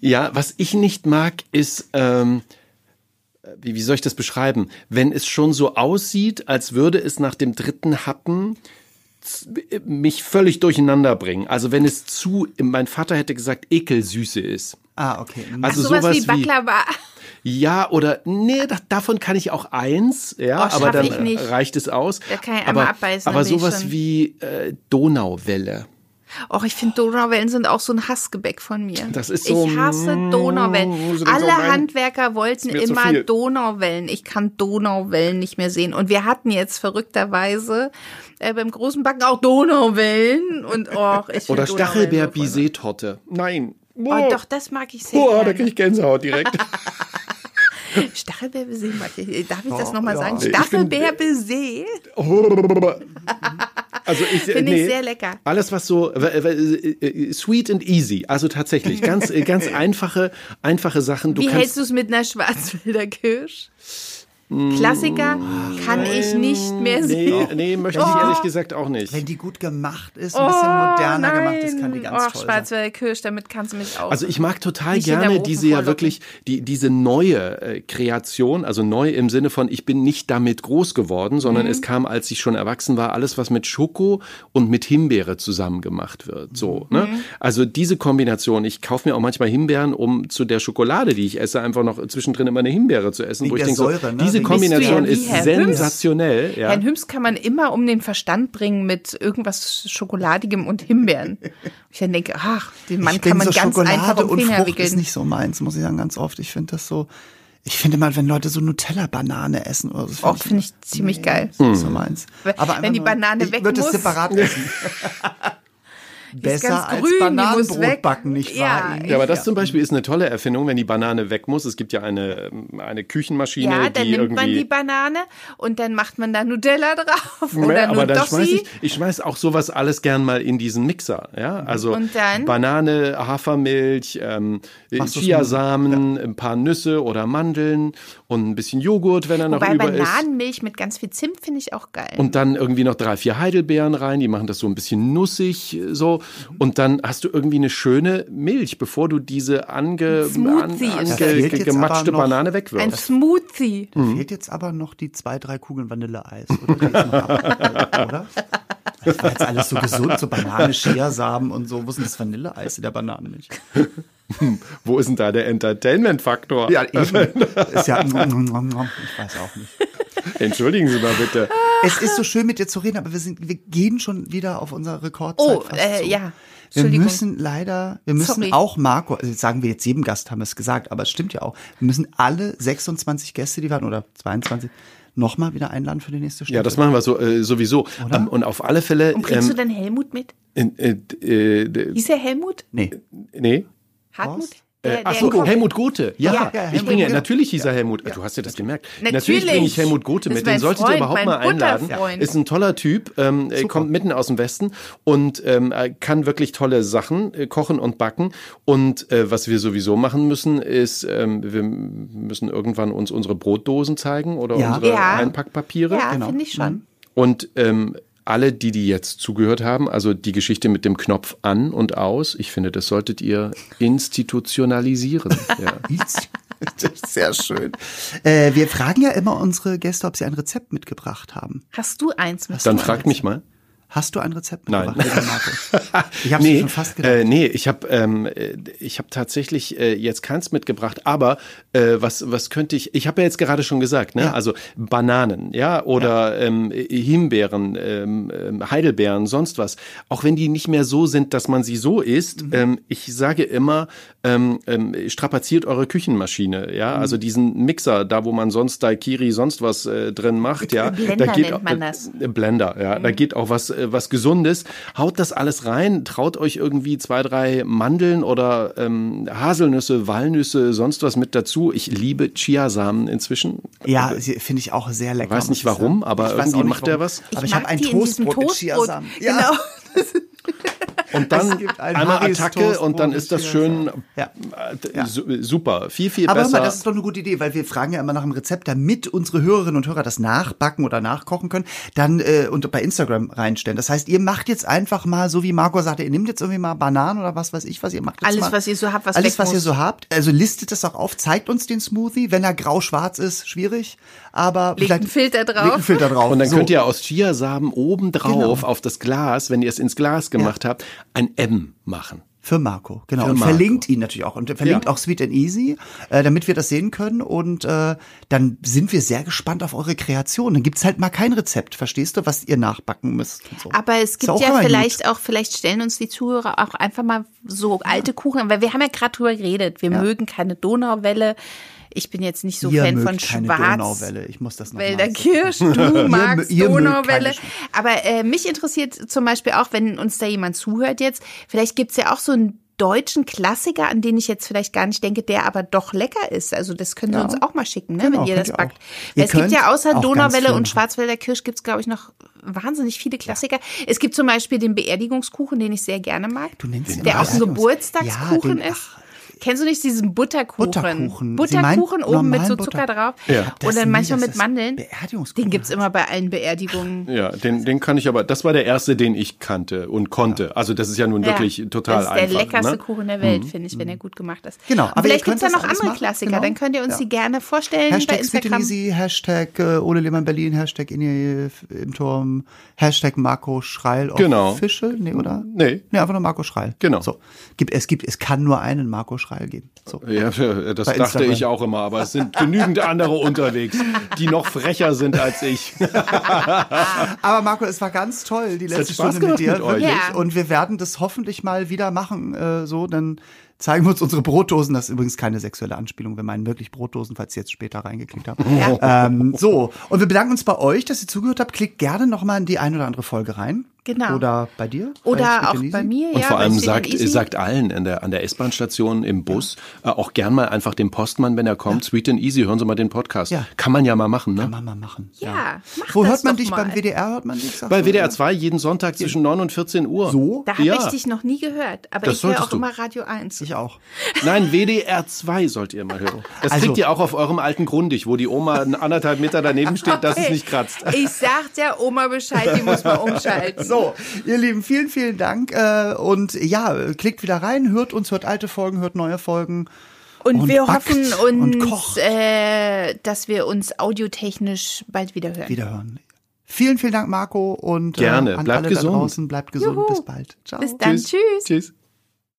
Speaker 3: Ja, was ich nicht mag, ist, ähm, wie, wie soll ich das beschreiben? Wenn es schon so aussieht, als würde es nach dem dritten Happen z- mich völlig durcheinander bringen. Also wenn es zu, mein Vater hätte gesagt, ekelsüße ist.
Speaker 1: ah, okay.
Speaker 3: Also
Speaker 2: Sowas,
Speaker 3: sowas
Speaker 2: wie Baklava.
Speaker 3: Ja, oder nee, da, davon kann ich auch eins, ja,
Speaker 2: Oh,
Speaker 3: aber dann reicht es aus.
Speaker 2: Da kann ich
Speaker 3: aber,
Speaker 2: abbeißen,
Speaker 3: aber sowas wie äh, Donauwelle.
Speaker 2: Och, ich finde Donauwellen sind auch so ein Hassgebäck von mir.
Speaker 3: Das ist so,
Speaker 2: Ich hasse
Speaker 3: mm,
Speaker 2: Donauwellen. Alle Handwerker wollten immer. Donauwellen. Ich kann Donauwellen nicht mehr sehen. Und wir hatten jetzt verrückterweise äh, beim großen Backen auch Donauwellen. Und och, ich
Speaker 3: Oder
Speaker 2: Donauwellen so voll-
Speaker 3: Stachelbeer-Bisset-Torte. Nein.
Speaker 2: Oh, doch, das mag ich sehr
Speaker 3: Oh, da
Speaker 2: gerne.
Speaker 3: krieg ich Gänsehaut direkt.
Speaker 2: Stachelbeerbesee mag ich. Darf ich das
Speaker 1: Oh,
Speaker 2: nochmal
Speaker 1: ja.
Speaker 2: sagen? Stachelbeerbesee
Speaker 3: Also ich,
Speaker 2: finde
Speaker 3: nee,
Speaker 2: ich sehr lecker.
Speaker 3: Alles was so äh, äh, äh, sweet and easy, also tatsächlich ganz äh, ganz einfache einfache Sachen. Du
Speaker 2: Wie
Speaker 3: kannst
Speaker 2: hältst du es mit einer Schwarzwälder Kirsch? Klassiker kann ich nicht mehr
Speaker 3: nee,
Speaker 2: sehen.
Speaker 3: nee, möchte ich
Speaker 2: Oh.
Speaker 3: ehrlich gesagt auch nicht.
Speaker 1: Wenn die gut gemacht ist, ein bisschen moderner gemacht ist, kann die ganz
Speaker 2: Och,
Speaker 1: toll sein.
Speaker 2: Schwarzwälder Kirsch, damit kannst du mich auch.
Speaker 3: Also ich mag total gerne diese ja wirklich die diese neue äh, Kreation, also neu im Sinne von ich bin nicht damit groß geworden, sondern
Speaker 2: Mhm.
Speaker 3: es kam, als ich schon erwachsen war, alles was mit Schoko und mit Himbeere zusammen gemacht wird. So,
Speaker 2: Mhm.
Speaker 3: ne? Also diese Kombination. Ich kaufe mir auch manchmal Himbeeren, um zu der Schokolade, die ich esse, einfach noch zwischendrin immer eine Himbeere zu essen,
Speaker 1: Wegen
Speaker 3: wo ich denke,
Speaker 1: Säure,
Speaker 3: so,
Speaker 1: ne?
Speaker 3: diese
Speaker 1: Wegen-
Speaker 3: Kombination
Speaker 2: ja
Speaker 3: ist
Speaker 2: Herr Hüms?
Speaker 3: sensationell. Ja.
Speaker 2: Herrn Hüms kann man immer um den Verstand bringen mit irgendwas Schokoladigem und Himbeeren. Ich dann denke, ach, den Mann
Speaker 1: ich
Speaker 2: kann man
Speaker 1: so
Speaker 2: ganz
Speaker 1: Schokolade
Speaker 2: einfach um
Speaker 1: und
Speaker 2: den Finger
Speaker 1: Frucht
Speaker 2: wickeln.
Speaker 1: ist nicht so meins, muss ich sagen, ganz oft. Ich finde das so, ich finde mal, wenn Leute so Nutella-Banane essen oder so.
Speaker 2: Och, finde ich ziemlich geil.
Speaker 1: Das ist nicht so meins.
Speaker 2: Wenn-
Speaker 1: Aber
Speaker 2: wenn die Banane
Speaker 1: ich
Speaker 2: weg
Speaker 1: würde es
Speaker 2: muss.
Speaker 1: separat essen. Besser als
Speaker 2: grün,
Speaker 1: Bananenbrot backen, nicht
Speaker 2: Ja,
Speaker 1: wahr?
Speaker 3: Ja, aber das zum Beispiel ist eine tolle Erfindung, wenn die Banane weg muss. Es gibt ja eine, eine Küchenmaschine,
Speaker 2: Ja, dann
Speaker 3: die
Speaker 2: nimmt man die Banane und dann macht man da Nutella drauf
Speaker 3: Nee,
Speaker 2: oder
Speaker 3: aber dann schmeiß ich, ich schmeiß auch sowas alles gern mal in diesen Mixer, ja. Also
Speaker 2: Und dann?
Speaker 3: Banane, Hafermilch, ähm, Chiasamen, ein paar Nüsse oder Mandeln und ein bisschen Joghurt, wenn er noch
Speaker 2: Wobei
Speaker 3: über ist.
Speaker 2: Bananenmilch mit ganz viel Zimt finde ich auch geil.
Speaker 3: Und dann irgendwie noch drei, vier Heidelbeeren rein, die machen das so ein bisschen nussig so. Und dann hast du irgendwie eine schöne Milch, bevor du diese ange, an, ange, gematschte
Speaker 1: noch
Speaker 3: Banane
Speaker 2: Ein
Speaker 3: wegwirfst.
Speaker 2: Smoothie.
Speaker 3: Mhm.
Speaker 1: Fehlt jetzt aber noch die zwei, drei Kugeln Vanilleeis, oder? Noch oder? Das war jetzt alles so gesund, so Banane, Chiasamen und so. Wo ist denn das Vanilleeis in der Bananenmilch?
Speaker 3: Wo ist denn da der Entertainment-Faktor?
Speaker 1: Ja, eben. Ist ja, ich weiß auch nicht.
Speaker 3: Entschuldigen Sie mal bitte.
Speaker 1: Es ist so schön mit dir zu reden, aber wir sind, wir gehen schon wieder auf unsere Rekordzeit.
Speaker 2: Oh,
Speaker 1: fast
Speaker 2: äh,
Speaker 1: zu.
Speaker 2: ja.
Speaker 1: Wir müssen leider, wir müssen
Speaker 2: Sorry.
Speaker 1: auch Marco, also jetzt sagen wir jetzt jedem Gast haben wir es gesagt, aber es stimmt ja auch. Wir müssen alle 26 Gäste, die waren oder 22, nochmal wieder einladen für die nächste Staffel.
Speaker 3: Ja, das machen wir so äh, sowieso. Ähm, und auf alle Fälle.
Speaker 2: Und kriegst du
Speaker 3: Ähm,
Speaker 2: denn Helmut mit?
Speaker 3: äh, äh, äh,
Speaker 2: Hieß er Helmut?
Speaker 1: Nee.
Speaker 3: nee.
Speaker 2: Hartmut?
Speaker 3: Äh, ach so. Helmut Gothe. Ja,
Speaker 2: Ja,
Speaker 1: ja,
Speaker 3: ich
Speaker 1: Helmut
Speaker 3: bringe,
Speaker 1: Gothe.
Speaker 3: natürlich hieß er Helmut. Du hast ja das gemerkt.
Speaker 2: Natürlich.
Speaker 3: bringe ich Helmut Gothe
Speaker 2: Das
Speaker 3: mit. Den solltet ihr
Speaker 2: Freund,
Speaker 3: überhaupt
Speaker 2: mein
Speaker 3: mal einladen. Ist ein toller Typ, ähm, äh, kommt mitten aus dem Westen und ähm, äh, kann wirklich tolle Sachen äh, kochen und backen. Und äh, was wir sowieso machen müssen, ist, ähm, wir müssen irgendwann uns unsere Brotdosen zeigen oder
Speaker 1: Ja.
Speaker 3: unsere
Speaker 2: Ja.
Speaker 3: Einpackpapiere.
Speaker 2: Ja,
Speaker 1: Genau.
Speaker 2: finde ich schon.
Speaker 3: Und ähm, alle, die, die jetzt zugehört haben, also die Geschichte mit dem Knopf an und aus, ich finde, das solltet ihr institutionalisieren. Ja.
Speaker 1: Das ist Sehr schön. Äh, wir fragen ja immer unsere Gäste, ob sie ein Rezept mitgebracht haben.
Speaker 2: Hast du eins mit?
Speaker 3: Dann fragt mich mal.
Speaker 1: Hast du ein Rezept
Speaker 3: Nein.
Speaker 1: mitgebracht, lieber Marco? Ich habe
Speaker 3: nee,
Speaker 1: schon fast gedacht.
Speaker 3: Äh, nee, ich habe ähm, äh, ich habe tatsächlich äh, jetzt keins mitgebracht, aber äh, was was könnte ich? Ich habe ja jetzt gerade schon gesagt, ne?
Speaker 1: Ja.
Speaker 3: Also Bananen, ja, oder Ähm, Himbeeren, ähm, ähm, Heidelbeeren, sonst was. Auch wenn die nicht mehr so sind, dass man sie so isst.
Speaker 1: Mhm.
Speaker 3: Ähm, ich sage immer, ähm, ähm, strapaziert eure Küchenmaschine, ja,
Speaker 1: Mhm.
Speaker 3: also diesen Mixer, da wo man sonst Daikiri sonst was äh, drin macht, ja,
Speaker 2: Blender
Speaker 3: da geht
Speaker 2: nennt
Speaker 3: auch,
Speaker 2: man das.
Speaker 3: äh, Blender, ja, da geht auch was, äh, was Gesundes. Haut das alles rein, traut euch irgendwie zwei, drei Mandeln oder ähm, Haselnüsse, Walnüsse, sonst was mit dazu. Ich liebe Chiasamen inzwischen.
Speaker 1: ja, sie- finde ich auch sehr lecker.
Speaker 3: Weiß
Speaker 1: muss
Speaker 3: nicht
Speaker 1: ich
Speaker 3: warum, aber
Speaker 1: Ich weiß
Speaker 3: irgendwie
Speaker 1: nicht
Speaker 3: macht der
Speaker 1: warum.
Speaker 3: was.
Speaker 1: Aber ich, habe ein
Speaker 2: diesem
Speaker 1: Toastbrot mit
Speaker 2: Toastbrot.
Speaker 1: Chiasamen.
Speaker 2: Genau.
Speaker 3: Und dann einmal Attacke und dann ist das schön.
Speaker 1: Ja.
Speaker 3: äh, su- super. Viel, viel
Speaker 1: Aber
Speaker 3: besser.
Speaker 1: mal, das ist doch eine gute Idee, weil wir fragen ja immer nach einem Rezept, damit unsere Hörerinnen und Hörer das nachbacken oder nachkochen können, dann äh, und bei Instagram reinstellen. Das heißt, ihr macht jetzt einfach mal, so wie Marco sagte, ihr nehmt jetzt irgendwie mal Bananen oder was weiß ich, was ihr macht. Jetzt
Speaker 2: Alles,
Speaker 1: mal,
Speaker 2: was ihr so habt, was
Speaker 1: Alles, was ihr
Speaker 2: muss.
Speaker 1: so habt. Also listet das auch auf, zeigt uns den Smoothie. Wenn er grau-schwarz ist, schwierig. Aber
Speaker 2: Legt einen Filter drauf.
Speaker 1: Legt einen Filter drauf.
Speaker 3: und dann
Speaker 1: so.
Speaker 3: könnt ihr aus Chiasamen oben drauf
Speaker 1: Genau.
Speaker 3: auf das Glas, wenn ihr es ins Glas gemacht habt, ein M machen.
Speaker 1: Für Marco, genau.
Speaker 3: Für
Speaker 1: und
Speaker 3: Marco.
Speaker 1: verlinkt ihn natürlich auch. Und verlinkt
Speaker 3: Ja.
Speaker 1: auch Sweet and Easy, äh, damit wir das sehen können. Und äh, dann sind wir sehr gespannt auf eure Kreation. Dann gibt's halt mal kein Rezept, verstehst du, was ihr nachbacken müsst. Und so.
Speaker 2: Aber es gibt
Speaker 1: auch
Speaker 2: ja vielleicht auch, vielleicht stellen uns die Zuhörer auch einfach mal so alte Kuchen, weil wir haben ja gerade drüber geredet. Wir mögen keine Donauwelle. Ich bin jetzt nicht so
Speaker 1: Ihr
Speaker 2: Fan von Schwarz.
Speaker 1: Ich muss das noch
Speaker 2: Wälder Kirsch, du magst
Speaker 1: ihr mögt
Speaker 2: Donauwelle. Aber äh, mich interessiert zum Beispiel auch, wenn uns da jemand zuhört jetzt, vielleicht gibt's ja auch so einen deutschen Klassiker, an den ich jetzt vielleicht gar nicht denke, der aber doch lecker ist. Also das können Sie
Speaker 1: Ja.
Speaker 2: uns auch mal schicken, ne,
Speaker 1: Genau,
Speaker 2: wenn ihr das
Speaker 1: ihr
Speaker 2: backt.
Speaker 1: Ihr
Speaker 2: es gibt ja außer Donauwelle und. Schwarzwälder Kirsch gibt's glaube ich, noch wahnsinnig viele Klassiker. Es gibt zum Beispiel den Beerdigungskuchen, den ich sehr gerne mag.
Speaker 1: Du nennst ihn
Speaker 2: der auch ein Geburtstagskuchen
Speaker 1: Ja, den-
Speaker 2: ist. Kennst du nicht diesen Butterkuchen?
Speaker 1: Butterkuchen.
Speaker 2: Butterkuchen oben mit so Zucker
Speaker 1: Butter.
Speaker 2: drauf.
Speaker 3: Ja.
Speaker 1: Das
Speaker 2: Und dann manchmal mit Mandeln.
Speaker 1: Beerdigungskuchen
Speaker 2: Den gibt's
Speaker 1: heißt.
Speaker 2: immer bei allen Beerdigungen.
Speaker 3: Ja, den, den kann ich aber, das war der erste, den ich kannte und konnte. Also das ist ja nun wirklich total
Speaker 2: Das ist der
Speaker 3: einfach.
Speaker 2: leckerste
Speaker 3: ne?
Speaker 2: Kuchen der Welt, finde ich, wenn er gut gemacht ist.
Speaker 1: Genau,
Speaker 2: Und
Speaker 1: aber
Speaker 2: vielleicht gibt's ja
Speaker 1: das
Speaker 2: noch andere
Speaker 1: machen,
Speaker 2: Klassiker.
Speaker 1: genau.
Speaker 2: Dann könnt ihr uns
Speaker 1: Ja.
Speaker 2: die gerne vorstellen bei
Speaker 1: Hashtag
Speaker 2: Instagram.
Speaker 1: Easy, Hashtag äh, Ole Lehmann Berlin, Hashtag Inni im Turm, Hashtag Marco Schreil
Speaker 3: Genau.
Speaker 1: Official, nee, oder?
Speaker 3: Nee.
Speaker 1: Nee, einfach nur Marco Schreil.
Speaker 3: Genau.
Speaker 1: So. Gibt, es gibt, es kann nur einen Marco Schreil geben. So.
Speaker 3: Ja, das
Speaker 1: Bei
Speaker 3: dachte
Speaker 1: Instagram.
Speaker 3: ich auch immer, aber es sind genügend andere unterwegs, die noch frecher sind als ich.
Speaker 1: Aber Marco, es war ganz toll, die letzte Stunde mit dir.
Speaker 3: mit euch.
Speaker 2: Ja.
Speaker 1: Und wir werden das hoffentlich mal wieder machen, äh, so, dann zeigen wir uns unsere Brotdosen. Das ist übrigens keine sexuelle Anspielung. Wir meinen wirklich Brotdosen, falls ihr jetzt später reingeklickt habt. Ähm, so. Und wir bedanken uns bei euch, dass ihr zugehört habt. Klickt gerne nochmal in die ein oder andere Folge rein.
Speaker 2: Genau.
Speaker 1: Oder bei dir.
Speaker 2: Oder auch bei mir.
Speaker 3: Und
Speaker 2: ja,
Speaker 3: vor
Speaker 2: bei
Speaker 3: allem sagt, sagt allen in der, an der S-Bahn-Station im Bus äh, auch gern mal einfach dem Postmann, wenn er kommt, Sweet and Easy, hören Sie mal den Podcast.
Speaker 1: Ja.
Speaker 3: Kann man ja mal machen, ne?
Speaker 1: Kann man mal machen.
Speaker 2: Ja, mach
Speaker 1: Wo
Speaker 2: das
Speaker 1: hört man
Speaker 2: doch
Speaker 1: dich
Speaker 2: mal.
Speaker 1: beim WDR? Hört man dich?
Speaker 3: Bei? WDR 2 jeden Sonntag zwischen 9 und 14 Uhr.
Speaker 1: So?
Speaker 2: Da habe
Speaker 3: Ja.
Speaker 2: ich dich noch nie gehört. Aber
Speaker 3: Das
Speaker 2: ich höre auch
Speaker 3: du.
Speaker 2: immer Radio 1.
Speaker 1: Ich auch.
Speaker 3: Nein, WDR 2 sollt ihr mal hören. Das
Speaker 1: Also-
Speaker 3: kriegt ihr auch auf eurem alten Grundig, wo die Oma einen anderthalb Meter daneben steht, dass es nicht kratzt.
Speaker 2: Ich sag der Oma Bescheid, die muss mal umschalten.
Speaker 1: So, ihr Lieben, vielen, vielen Dank. Äh, und ja, klickt wieder rein, hört uns, hört alte Folgen, hört neue Folgen.
Speaker 2: Und,
Speaker 1: Und
Speaker 2: wir hoffen
Speaker 1: und
Speaker 2: uns, äh, dass wir uns audiotechnisch bald wieder hören.
Speaker 1: Wiederhören. Vielen, vielen Dank, Marco. Und
Speaker 3: Gerne.
Speaker 1: Äh, an
Speaker 3: Bleibt
Speaker 1: alle
Speaker 3: gesund.
Speaker 1: da draußen, bleibt gesund.
Speaker 2: Juhu.
Speaker 1: Bis bald. Ciao.
Speaker 2: Bis dann. Tschüss.
Speaker 3: Tschüss.